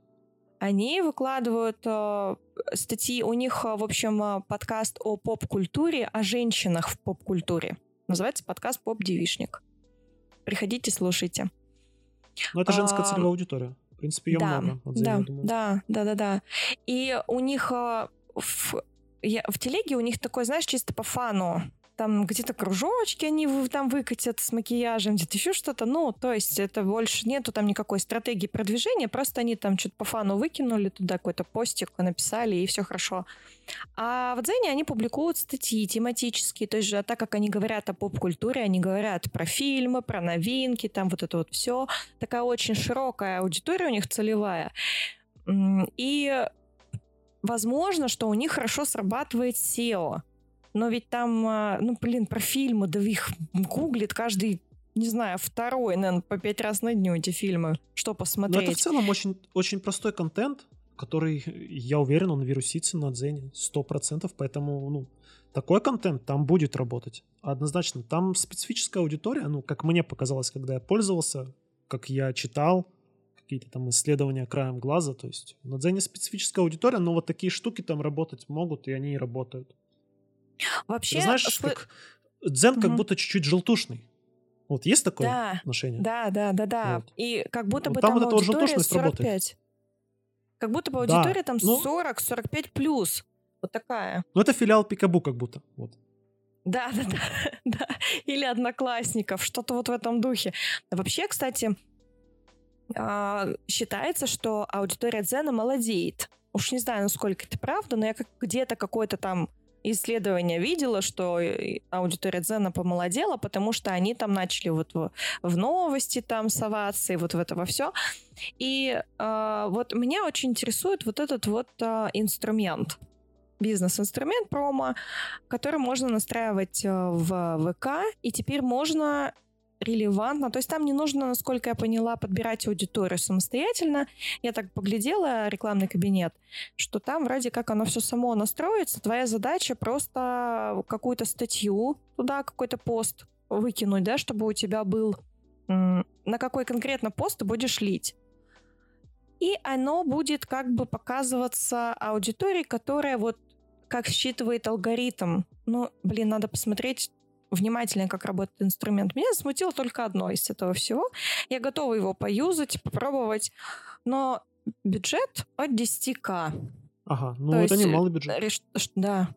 Они выкладывают э, статьи, у них, э, в общем, э, подкаст о поп-культуре, о женщинах в поп-культуре. Называется подкаст «Поп-девишник». Приходите, слушайте. Ну, это женская а, целевая аудитория. В принципе, ее да, много. Вот да, да, да, да, да. И у них в, я, в телеге у них такой, знаешь, чисто по фану там где-то кружочки они там выкатят с макияжем, где-то еще что-то. Ну, то есть это больше нету там никакой стратегии продвижения, просто они там что-то по фану выкинули туда какой-то постик, написали, и все хорошо. А в Дзене они публикуют статьи тематические, то есть же, так как они говорят о поп-культуре, они говорят про фильмы, про новинки, там вот это вот все. Такая очень широкая аудитория у них целевая. И возможно, что у них хорошо срабатывает SEO но ведь там, а, ну, блин, про фильмы, да их гуглит каждый не знаю, второй, наверное, по пять раз на дню эти фильмы, что посмотреть. Но это в целом очень, очень простой контент, который, я уверен, он вирусится на Дзене, сто процентов, поэтому, ну, такой контент там будет работать, однозначно. Там специфическая аудитория, ну, как мне показалось, когда я пользовался, как я читал, какие-то там исследования краем глаза, то есть на Дзене специфическая аудитория, но вот такие штуки там работать могут, и они и работают. Вообще... знаешь, сп... как... дзен как будто чуть-чуть желтушный. Вот есть такое да, отношение? Да, да, да, да. Вот. И как будто бы вот там, там вот аудитория 45. Работает. Как будто бы аудитория да. там ну, 40-45 плюс. Вот такая. Ну, это филиал Пикабу как будто. Вот. Да, да, да, да. Или одноклассников, что-то вот в этом духе. Вообще, кстати, а, считается, что аудитория Дзена молодеет. Уж не знаю, насколько это правда, но я как где-то какой-то там исследование видела, что аудитория Дзена помолодела, потому что они там начали вот в, в новости там соваться и вот в это во все. И э, вот меня очень интересует вот этот вот э, инструмент, бизнес-инструмент промо, который можно настраивать э, в ВК, и теперь можно релевантно. То есть там не нужно, насколько я поняла, подбирать аудиторию самостоятельно. Я так поглядела рекламный кабинет, что там вроде как оно все само настроится. Твоя задача просто какую-то статью туда, какой-то пост выкинуть, да, чтобы у тебя был на какой конкретно пост ты будешь лить. И оно будет как бы показываться аудитории, которая вот как считывает алгоритм. Ну, блин, надо посмотреть внимательно, как работает инструмент. Меня смутило только одно из этого всего. Я готова его поюзать, попробовать, но бюджет от 10к. Ага, ну То это есть, не малый бюджет. Реш... Да.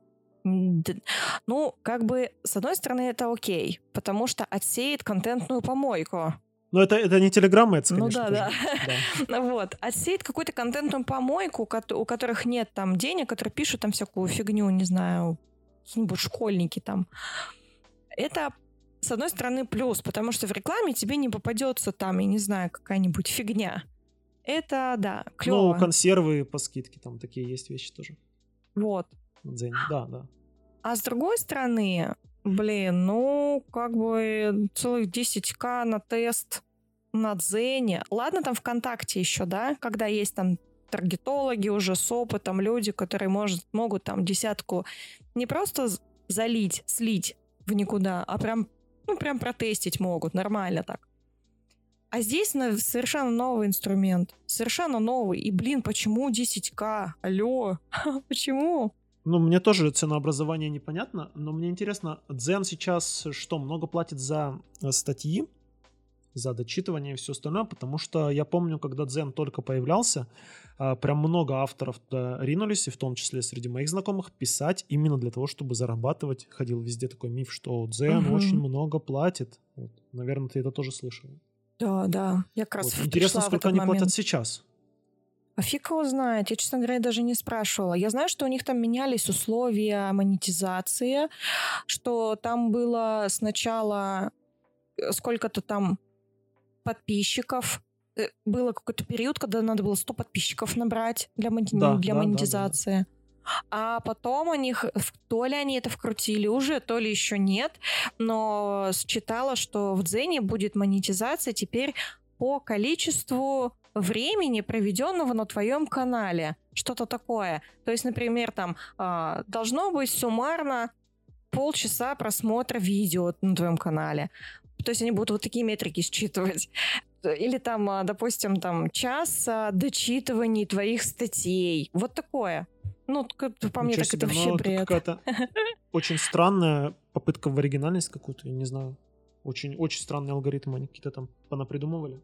Ну, как бы, с одной стороны, это окей, потому что отсеет контентную помойку. Ну, это, это не телеграмма, это, конечно. Ну да, да. да. вот. Отсеет какую-то контентную помойку, у которых нет там денег, которые пишут там всякую фигню, не знаю, школьники там это с одной стороны плюс, потому что в рекламе тебе не попадется там, я не знаю, какая-нибудь фигня. Это, да, клево. Ну, консервы по скидке, там такие есть вещи тоже. Вот. Дзень, да, да. А с другой стороны, блин, ну, как бы целых 10к на тест на Дзене. Ладно, там ВКонтакте еще, да, когда есть там таргетологи уже с опытом, люди, которые может, могут там десятку не просто залить, слить, в никуда, а прям, ну, прям протестить могут, нормально так. А здесь совершенно новый инструмент. Совершенно новый. И, блин, почему 10к? Алло, почему? Ну, мне тоже ценообразование непонятно, но мне интересно, Дзен сейчас что, много платит за э, статьи, за дочитывание и все остальное, потому что я помню, когда Дзен только появлялся, а, прям много авторов туда ринулись, и в том числе среди моих знакомых, писать именно для того, чтобы зарабатывать. Ходил везде такой миф, что Дзен угу. очень много платит. Вот. Наверное, ты это тоже слышал. Да, да. Я как раз вот. Интересно, сколько они момент. платят сейчас. А фиг его знает. Я, честно говоря, даже не спрашивала. Я знаю, что у них там менялись условия монетизации, что там было сначала э, сколько-то там подписчиков, Э, было какой-то период, когда надо было 100 подписчиков набрать для, мони- да, для да, монетизации. Да, да. А потом у них, то ли они это вкрутили уже, то ли еще нет, но считала, что в Дзене будет монетизация теперь по количеству времени, проведенного на твоем канале. Что-то такое. То есть, например, там э, должно быть суммарно полчаса просмотра видео на твоем канале. То есть они будут вот такие метрики считывать. или там, а, допустим, там час а, дочитываний твоих статей. Вот такое. Ну, по мне, так это вообще бред. какая-то очень странная попытка в оригинальность какую-то, я не знаю. Очень, очень странный алгоритм они какие-то там понапридумывали.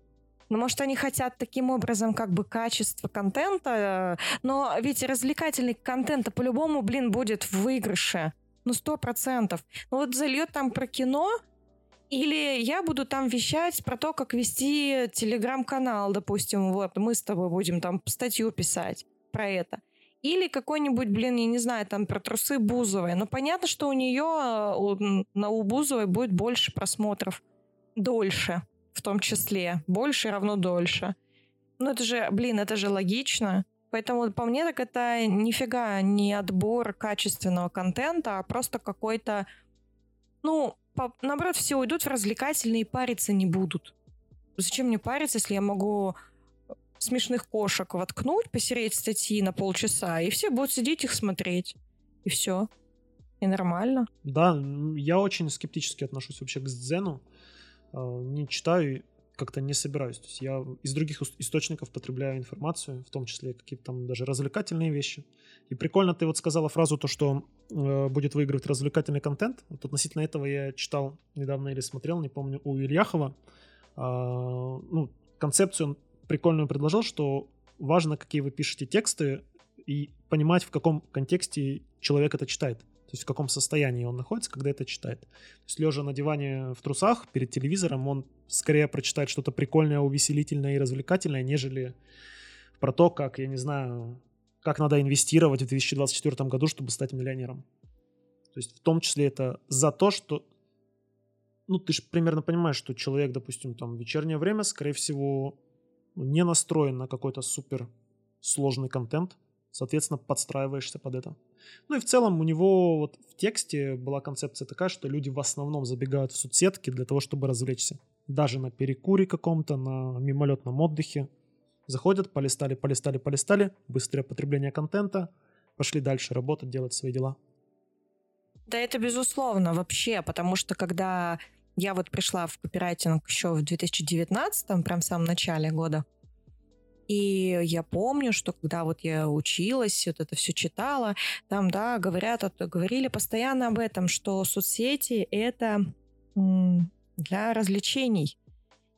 Ну, может, они хотят таким образом как бы качество контента, э, но ведь развлекательный контент по-любому, блин, будет в выигрыше. Ну, сто процентов. Ну, вот зальет там про кино, или я буду там вещать про то, как вести телеграм-канал, допустим, вот мы с тобой будем там статью писать про это. Или какой-нибудь, блин, я не знаю, там про трусы Бузовой. Но понятно, что у нее, у, на у Бузовой будет больше просмотров. Дольше, в том числе. Больше равно дольше. Ну это же, блин, это же логично. Поэтому по мне так это нифига не отбор качественного контента, а просто какой-то, ну, наоборот, все уйдут в развлекательные и париться не будут. Зачем мне париться, если я могу смешных кошек воткнуть, посереть статьи на полчаса, и все будут сидеть их смотреть. И все. И нормально. Да, я очень скептически отношусь вообще к Дзену. А, не читаю как-то не собираюсь. То есть я из других источников потребляю информацию, в том числе какие-то там даже развлекательные вещи. И прикольно ты вот сказала фразу то, что э, будет выигрывать развлекательный контент. Вот относительно этого я читал недавно или смотрел, не помню, у Ильяхова. Э, ну, концепцию он прикольную предложил, что важно, какие вы пишете тексты, и понимать, в каком контексте человек это читает. То есть в каком состоянии он находится, когда это читает. То есть лежа на диване в трусах перед телевизором, он скорее прочитает что-то прикольное, увеселительное и развлекательное, нежели про то, как, я не знаю, как надо инвестировать в 2024 году, чтобы стать миллионером. То есть в том числе это за то, что ну, ты же примерно понимаешь, что человек, допустим, там в вечернее время, скорее всего, не настроен на какой-то супер сложный контент, соответственно, подстраиваешься под это. Ну и в целом у него вот в тексте была концепция такая, что люди в основном забегают в соцсетки для того, чтобы развлечься. Даже на перекуре каком-то, на мимолетном отдыхе. Заходят, полистали, полистали, полистали, быстрое потребление контента, пошли дальше работать, делать свои дела. Да это безусловно вообще, потому что когда я вот пришла в копирайтинг еще в 2019, прям в самом начале года, и я помню, что когда вот я училась, вот это все читала, там, да, говорят, говорили постоянно об этом, что соцсети — это для развлечений.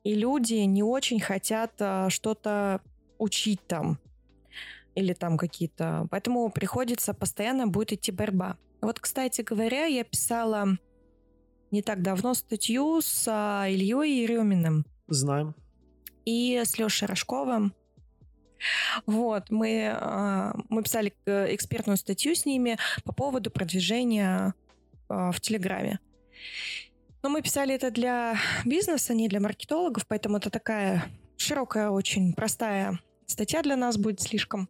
И люди не очень хотят а, что-то учить там или там какие-то... Поэтому приходится постоянно будет идти борьба. Вот, кстати говоря, я писала не так давно статью с а, Ильей Ереминым. Знаем. И с Лешей Рожковым. Вот, мы, а, мы писали э, экспертную статью с ними по поводу продвижения а, в Телеграме. Но мы писали это для бизнеса, не для маркетологов, поэтому это такая широкая, очень простая статья для нас будет слишком.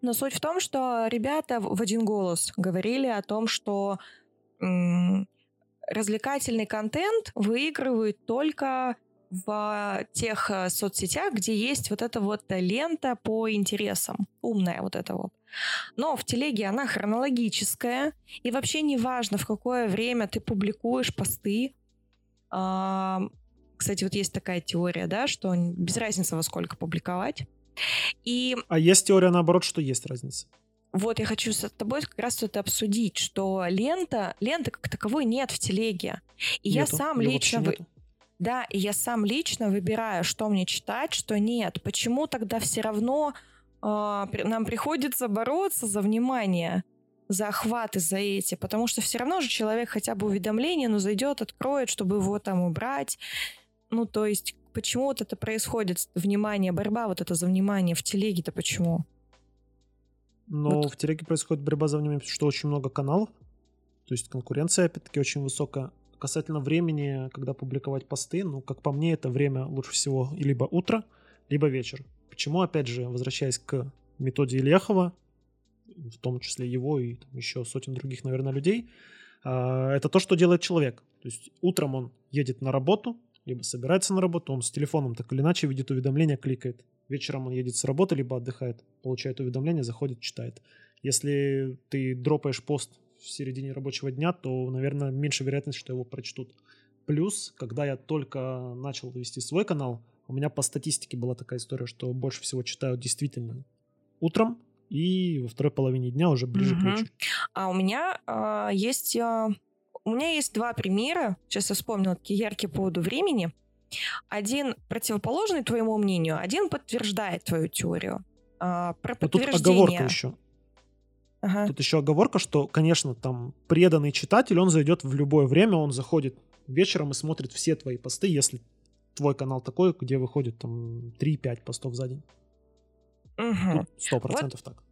Но суть в том, что ребята в один голос говорили о том, что развлекательный контент выигрывает только в тех э, соцсетях, где есть вот эта вот лента по интересам, умная вот эта вот. Но в телеге она хронологическая, и вообще не важно, в какое время ты публикуешь посты. Кстати, вот есть такая теория, да, что без разницы во сколько публиковать. И... А есть теория наоборот, что есть разница. Вот я хочу с тобой как раз это обсудить, что лента, ленты как таковой нет в телеге. И нету, я сам лично... Нету. Да, и я сам лично выбираю, что мне читать, что нет. Почему тогда все равно э, нам приходится бороться за внимание, за охваты, за эти? Потому что все равно же человек хотя бы уведомление, ну, зайдет, откроет, чтобы его там убрать. Ну, то есть, почему вот это происходит? Внимание, борьба вот это за внимание в телеге-то почему? Ну, вот. в телеге происходит борьба за внимание, потому что очень много каналов. То есть конкуренция, опять-таки, очень высокая. Касательно времени, когда публиковать посты, ну, как по мне, это время лучше всего либо утро, либо вечер. Почему, опять же, возвращаясь к методе Ильяхова, в том числе его и там, еще сотен других, наверное, людей, а, это то, что делает человек. То есть утром он едет на работу, либо собирается на работу, он с телефоном так или иначе видит уведомления, кликает. Вечером он едет с работы, либо отдыхает, получает уведомление, заходит, читает. Если ты дропаешь пост в середине рабочего дня, то, наверное, меньше вероятность, что его прочтут. Плюс, когда я только начал вести свой канал, У меня по статистике была такая история, что больше всего читают действительно утром и во второй половине дня уже ближе угу. к вечеру. А у меня э, есть... Э, у меня есть два примера, сейчас я вспомнила, такие яркие по поводу времени. Один противоположный твоему мнению, один подтверждает твою теорию. А, про подтверждение. тут оговорка еще. Ага. Тут еще оговорка, что, конечно, там преданный читатель, он зайдет в любое время, он заходит вечером и смотрит все твои посты, если твой канал такой, где выходит там 3-5 постов за день. Угу. Сто процентов вот. так.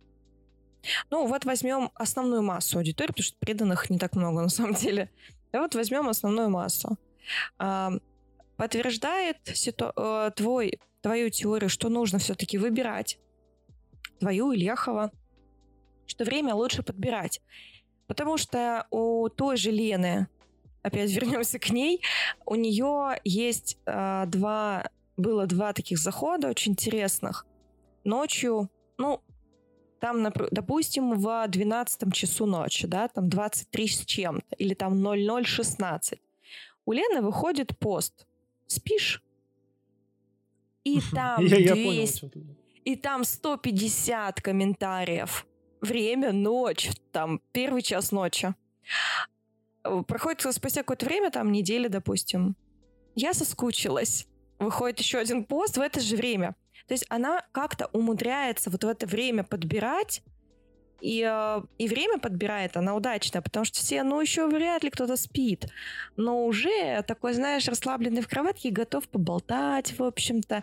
Ну, вот возьмем основную массу аудитории, потому что преданных не так много на самом деле. Да вот возьмем основную массу. А, подтверждает ситу... Э, твой, твою теорию, что нужно все-таки выбирать твою и Лехова, что время лучше подбирать. Потому что у той же Лены, опять вернемся к ней, у нее есть э, два, было два таких захода очень интересных. Ночью, ну, там, допустим, в 12 часу ночи, да, там 23 с чем-то, или там 0016, у Лены выходит пост «Спишь?» И там я, 200, я понял, и там 150 комментариев. Время, ночь, там первый час ночи. Проходит спустя какое-то время, там недели, допустим. Я соскучилась. Выходит еще один пост в это же время. То есть она как-то умудряется вот в это время подбирать, и, э, и время подбирает она удачно, потому что все, ну, еще вряд ли кто-то спит. Но уже такой, знаешь, расслабленный в кроватке, готов поболтать, в общем-то.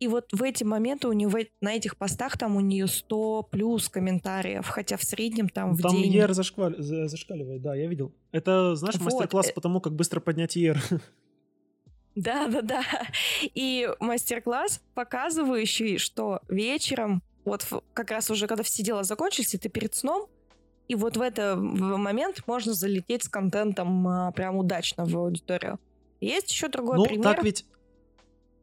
И вот в эти моменты у него на этих постах там у нее 100 плюс комментариев, хотя в среднем там в там день... Там ER зашкваль... зашкаливает, да, я видел. Это, знаешь, вот. мастер-класс по тому, как быстро поднять ER. Да, да, да. И мастер-класс, показывающий, что вечером, вот как раз уже когда все дела закончились, и ты перед сном, и вот в этот момент можно залететь с контентом а, прям удачно в аудиторию. Есть еще другой ну, пример. так ведь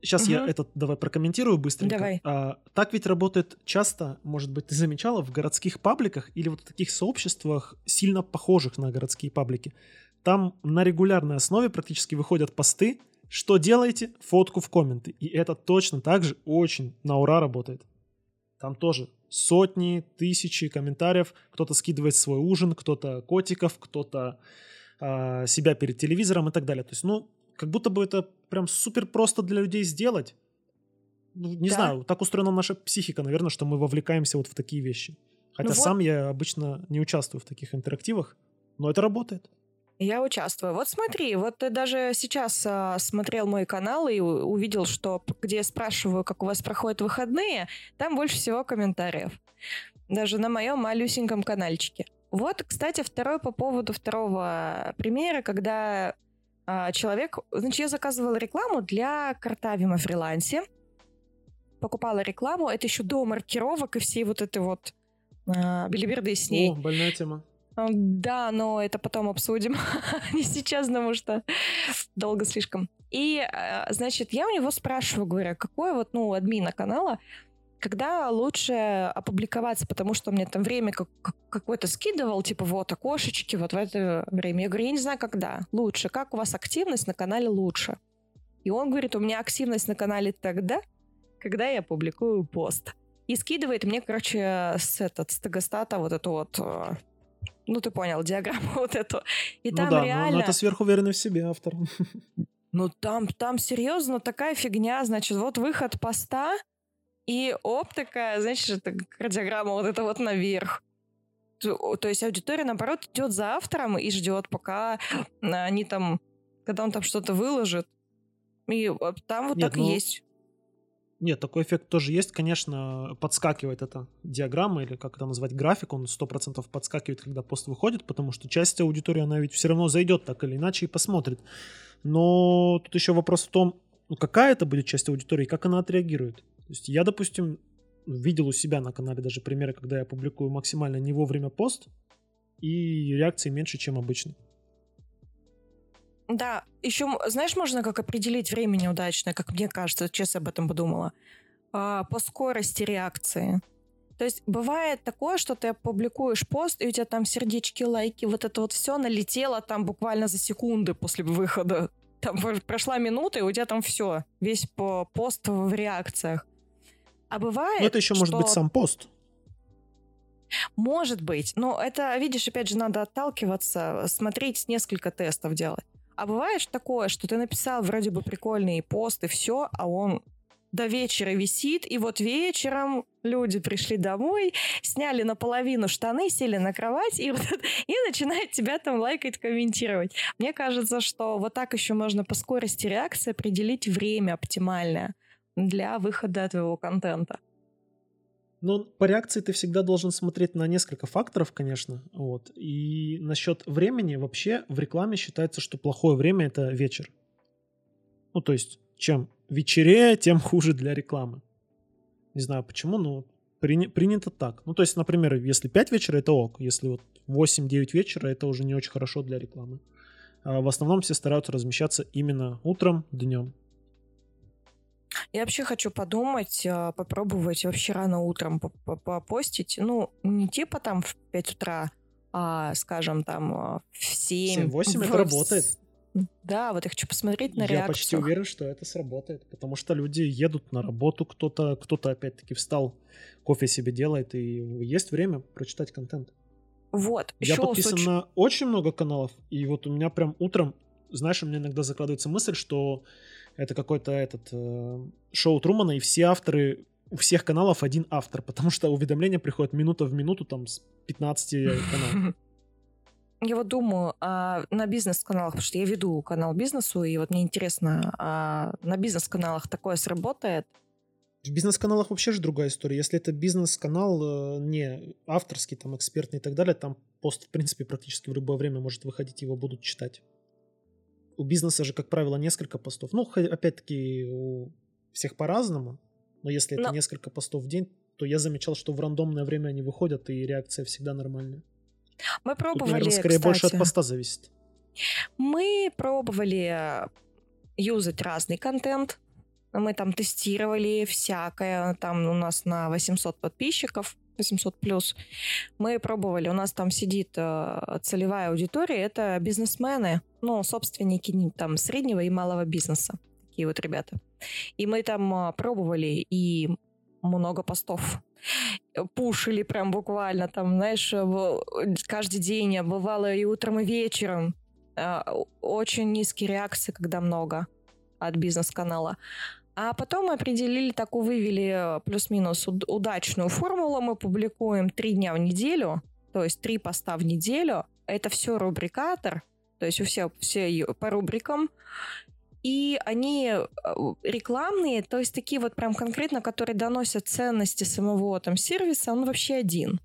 Сейчас угу. я этот давай прокомментирую быстренько. Давай. А, так ведь работает часто, может быть, ты замечала, в городских пабликах или вот в таких сообществах, сильно похожих на городские паблики. Там на регулярной основе практически выходят посты, что делаете? Фотку в комменты. И это точно так же очень на ура работает. Там тоже сотни, тысячи комментариев. Кто-то скидывает свой ужин, кто-то котиков, кто-то э, себя перед телевизором и так далее. То есть, ну, как будто бы это прям супер просто для людей сделать. Ну, не да. знаю, так устроена наша психика, наверное, что мы вовлекаемся вот в такие вещи. Хотя ну вот. сам я обычно не участвую в таких интерактивах, но это работает. Я участвую. Вот смотри, вот ты даже сейчас а, смотрел мой канал и увидел, что где я спрашиваю, как у вас проходят выходные, там больше всего комментариев. Даже на моем малюсеньком каналчике. Вот, кстати, второй по поводу второго примера, когда а, человек... Значит, я заказывала рекламу для Картавима фрилансе. Покупала рекламу. Это еще до маркировок и всей вот этой вот а, билиберды с ней. О, больная тема. Да, но это потом обсудим. Не сейчас, потому что долго слишком. И, а, значит, я у него спрашиваю, говорю, какой вот, ну, админа канала, когда лучше опубликоваться, потому что мне там время как, какое-то скидывал, типа вот окошечки, вот в это время. Я говорю, я не знаю, когда лучше, как у вас активность на канале лучше. И он говорит, у меня активность на канале тогда, когда я публикую пост. И скидывает мне, короче, с, этот, с тегостата вот эту вот э, ну, ты понял, диаграмму вот эту. И ну там да, реально... Ну, это сверхуверенный в себе автор. Ну, там, там серьезно такая фигня, значит, вот выход поста, и оп, такая, значит, кардиограмма вот это вот наверх. То, то есть аудитория, наоборот, идет за автором и ждет, пока они там, когда он там что-то выложит. И там вот Нет, так ну, и есть. Нет, такой эффект тоже есть, конечно, подскакивает эта диаграмма, или как это назвать, график, он 100% подскакивает, когда пост выходит, потому что часть аудитории, она ведь все равно зайдет так или иначе и посмотрит. Но тут еще вопрос в том, ну, какая это будет часть аудитории, как она отреагирует. То есть я, допустим, видел у себя на канале даже примеры, когда я публикую максимально не вовремя пост, и реакции меньше, чем обычно. Да, еще, знаешь, можно как определить время неудачное, как мне кажется, честно об этом подумала, а, по скорости реакции. То есть бывает такое, что ты публикуешь пост, и у тебя там сердечки, лайки, вот это вот все налетело там буквально за секунды после выхода Там прошла минута, и у тебя там все, весь пост в реакциях. А бывает, Ну, это еще что... может быть сам пост. Может быть, но это, видишь, опять же, надо отталкиваться, смотреть несколько тестов делать. А бывает такое, что ты написал вроде бы прикольный пост и все, а он до вечера висит, и вот вечером люди пришли домой, сняли наполовину штаны, сели на кровать и, вот, и начинают тебя там лайкать, комментировать. Мне кажется, что вот так еще можно по скорости реакции определить время оптимальное для выхода твоего контента. Ну, по реакции ты всегда должен смотреть на несколько факторов, конечно. Вот. И насчет времени вообще в рекламе считается, что плохое время это вечер. Ну, то есть, чем вечерее, тем хуже для рекламы. Не знаю почему, но приня- принято так. Ну, то есть, например, если 5 вечера, это ок. Если вот 8-9 вечера, это уже не очень хорошо для рекламы. А в основном все стараются размещаться именно утром, днем. Я вообще хочу подумать, а, попробовать вообще рано утром попостить. Ну, не типа там в 5 утра, а, скажем, там а, в 7. 7-8 это работает. Да, вот я хочу посмотреть на я реакцию. Я почти уверен, что это сработает, потому что люди едут на работу, кто-то, кто-то опять-таки встал, кофе себе делает, и есть время прочитать контент. Вот. Я подписан на очень много каналов, и вот у меня прям утром, знаешь, у меня иногда закладывается мысль, что это какой-то этот э, шоу Трумана, и все авторы, у всех каналов один автор, потому что уведомления приходят минута в минуту там с 15 каналов. Я вот думаю, а на бизнес-каналах, потому что я веду канал бизнесу, и вот мне интересно, а на бизнес-каналах такое сработает? В бизнес-каналах вообще же другая история. Если это бизнес-канал э, не авторский, там, экспертный и так далее, там пост, в принципе, практически в любое время может выходить, его будут читать у бизнеса же, как правило, несколько постов. Ну, опять-таки, у всех по-разному. Но если но... это несколько постов в день, то я замечал, что в рандомное время они выходят, и реакция всегда нормальная. Мы пробовали, Тут, наверное, скорее кстати, больше от поста зависит. Мы пробовали э, юзать разный контент. Мы там тестировали всякое. Там у нас на 800 подписчиков 800 плюс, мы пробовали, у нас там сидит э, целевая аудитория, это бизнесмены, ну, собственники там среднего и малого бизнеса, такие вот ребята. И мы там э, пробовали, и много постов пушили прям буквально там, знаешь, каждый день, а бывало и утром, и вечером. Э, очень низкие реакции, когда много от бизнес-канала. А потом мы определили, такую вывели э, плюс-минус удачную формулу. Мы публикуем три дня в неделю, то есть три поста в неделю. Это все рубрикатор, то есть у всех все по рубрикам. И они э, рекламные, то есть такие вот прям конкретно, которые доносят ценности самого там сервиса, он вообще один.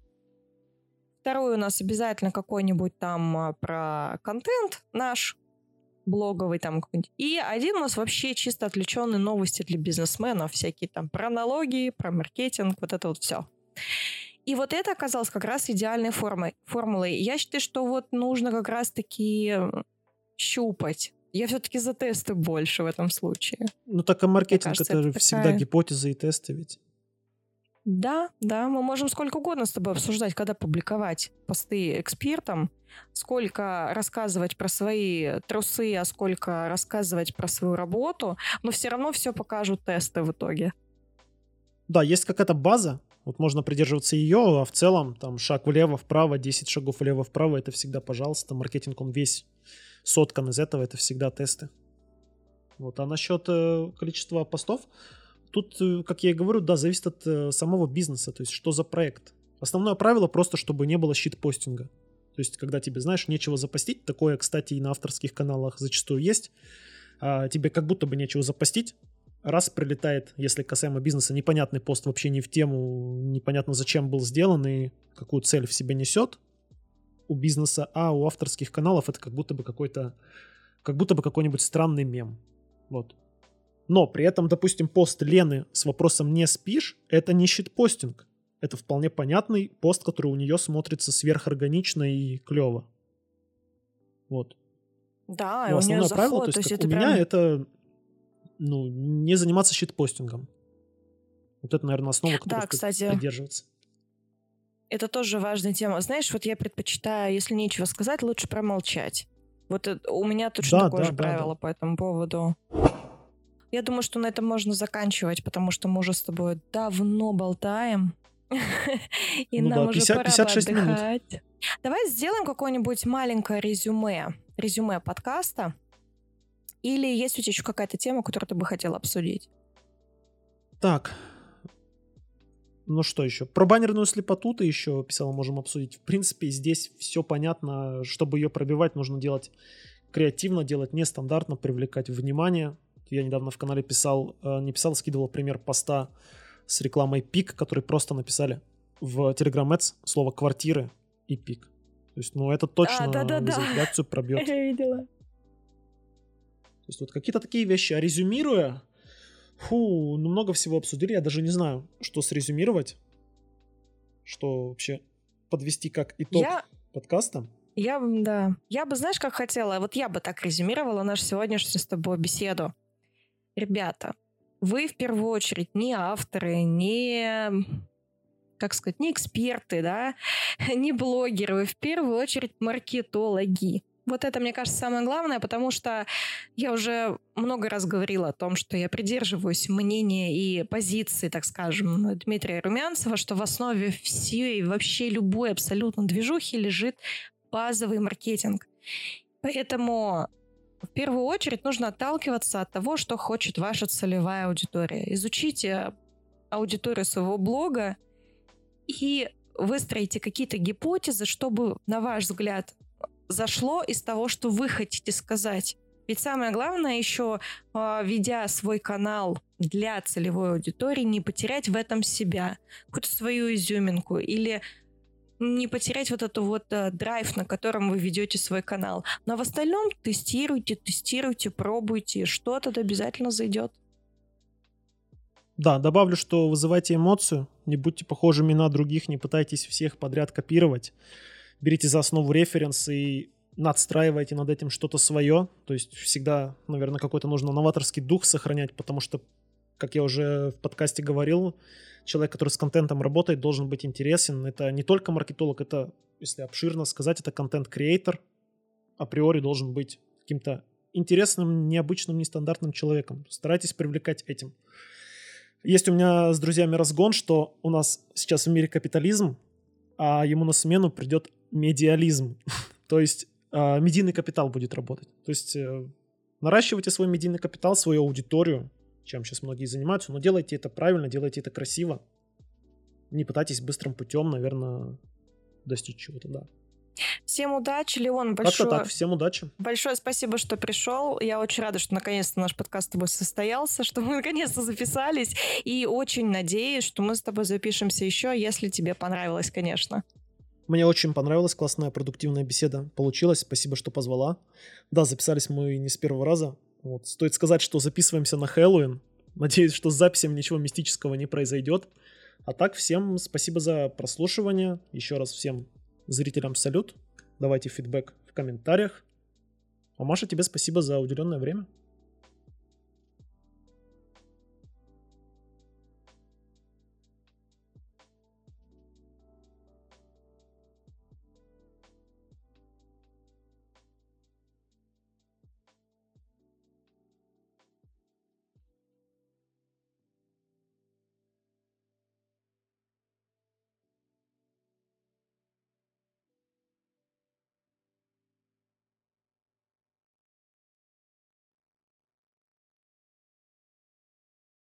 Второй у нас обязательно какой-нибудь там э, про контент наш, блоговый там какой-нибудь. И один у нас вообще чисто отвлеченные новости для бизнесменов, всякие там про налоги, про маркетинг, вот это вот все. И вот это оказалось как раз идеальной формой, формулой. Я считаю, что вот нужно как раз-таки щупать. Я все-таки за тесты больше в этом случае. Ну так а маркетинг кажется, это, это всегда такая... гипотезы и тесты ведь. Да, да, мы можем сколько угодно с тобой обсуждать, когда публиковать посты экспертам, сколько рассказывать про свои трусы, а сколько рассказывать про свою работу, но все равно все покажут тесты в итоге. Да, есть какая-то база, вот можно придерживаться ее, а в целом там шаг влево, вправо, 10 шагов влево, вправо, это всегда, пожалуйста, маркетинг, он весь соткан из этого, это всегда тесты. Вот, а насчет э, количества постов, Тут, э, как я и говорю, да, зависит от э, самого бизнеса, то есть что за проект. Основное правило просто, чтобы не было щит-постинга. То есть, когда тебе, знаешь, нечего запостить, такое, кстати, и на авторских каналах зачастую есть, а тебе как будто бы нечего запостить, раз прилетает, если касаемо бизнеса, непонятный пост вообще не в тему, непонятно зачем был сделан и какую цель в себе несет у бизнеса, а у авторских каналов это как будто бы какой-то, как будто бы какой-нибудь странный мем. Вот. Но при этом, допустим, пост Лены с вопросом «не спишь» — это не щитпостинг. Это вполне понятный пост, который у нее смотрится сверхорганично и клево. Вот. Да, и у нее заход, правило, то есть, есть как это у прям... меня, это ну, не заниматься щитпостингом. Вот это, наверное, основа, которой да, кстати, придерживаться. Это тоже важная тема. Знаешь, вот я предпочитаю, если нечего сказать, лучше промолчать. Вот это, у меня точно Да, такое да, же да, правило да. по этому поводу. Я думаю, что на этом можно заканчивать, потому что мы уже с тобой давно болтаем. И Ну нам да, уже 50 пора бы 56 минут. отдыхать. Давай сделаем какое-нибудь маленькое резюме. Резюме подкаста. Или есть у тебя еще какая-то тема, которую ты бы хотел обсудить? Так. Ну что еще? Про баннерную слепоту ты еще писал, можем обсудить. В принципе, здесь все понятно. Чтобы ее пробивать, нужно делать креативно, делать нестандартно, привлекать внимание. Я недавно в канале писал, э, не писал, скидывал пример поста с рекламой пик, который просто написали в Telegram Ads слово квартиры и пик. То есть, ну, это точно да-да-да. вызовет реакцию, пробьет. Я видела. То есть вот какие-то такие вещи. А резюмируя, фу, ну много всего обсудили. Я даже не знаю, что срезюмировать. Что вообще подвести как итог Я подкаста. Я, бы, да. Я бы, знаешь, как хотела, вот я бы так резюмировала нашу сегодняшнюю с тобой беседу. Ребята, вы в первую очередь не авторы, не, как сказать, не эксперты, да, не блогеры, вы в первую очередь маркетологи. Вот это, мне кажется, самое главное, потому что я уже много раз говорила о том, что я придерживаюсь мнения и позиции, так скажем, Дмитрия Румянцева, что в основе всей, вообще любой абсолютно движухи лежит базовый маркетинг. Поэтому в первую очередь нужно отталкиваться от того, что хочет ваша целевая аудитория. Изучите аудиторию своего блога и выстроите какие-то гипотезы, чтобы, на ваш взгляд, зашло из того, что вы хотите сказать. Ведь самое главное еще, а, ведя свой канал для целевой аудитории, не потерять в этом себя, какую-то свою изюминку или не потерять вот эту вот э, драйв, на котором вы ведете свой канал. Но в остальном тестируйте, тестируйте, пробуйте, что-то обязательно зайдет. Да, добавлю, что вызывайте эмоцию, не будьте похожими на других, не пытайтесь всех подряд копировать. Берите за основу референс и надстраивайте над этим что-то свое. То есть всегда, наверное, какой-то нужно новаторский дух сохранять, потому что, как я уже в подкасте говорил, человек, который с контентом работает, должен быть интересен. Это не только маркетолог, это, если обширно сказать, это контент-креатор. Априори должен быть каким-то интересным, необычным, нестандартным человеком. Старайтесь привлекать этим. Есть у меня с друзьями разгон, что у нас сейчас в мире капитализм, а ему на смену придет медиализм. То есть э, медийный капитал будет работать. То есть э, наращивайте свой медийный капитал, свою аудиторию, чем сейчас многие занимаются, но делайте это правильно, делайте это красиво. Не пытайтесь быстрым путем, наверное, достичь чего-то, да. Всем удачи, Леон, Как-то большое, так, всем удачи. большое спасибо, что пришел. Я очень рада, что наконец-то наш подкаст с тобой состоялся, что мы наконец-то записались. И очень надеюсь, что мы с тобой запишемся еще, если тебе понравилось, конечно. Мне очень понравилась, классная продуктивная беседа получилась. Спасибо, что позвала. Да, записались мы не с первого раза. Вот. Стоит сказать, что записываемся на Хэллоуин. Надеюсь, что с записями ничего мистического не произойдет. А так, всем спасибо за прослушивание. Еще раз всем зрителям салют. Давайте фидбэк в комментариях. А Маша, тебе спасибо за уделенное время.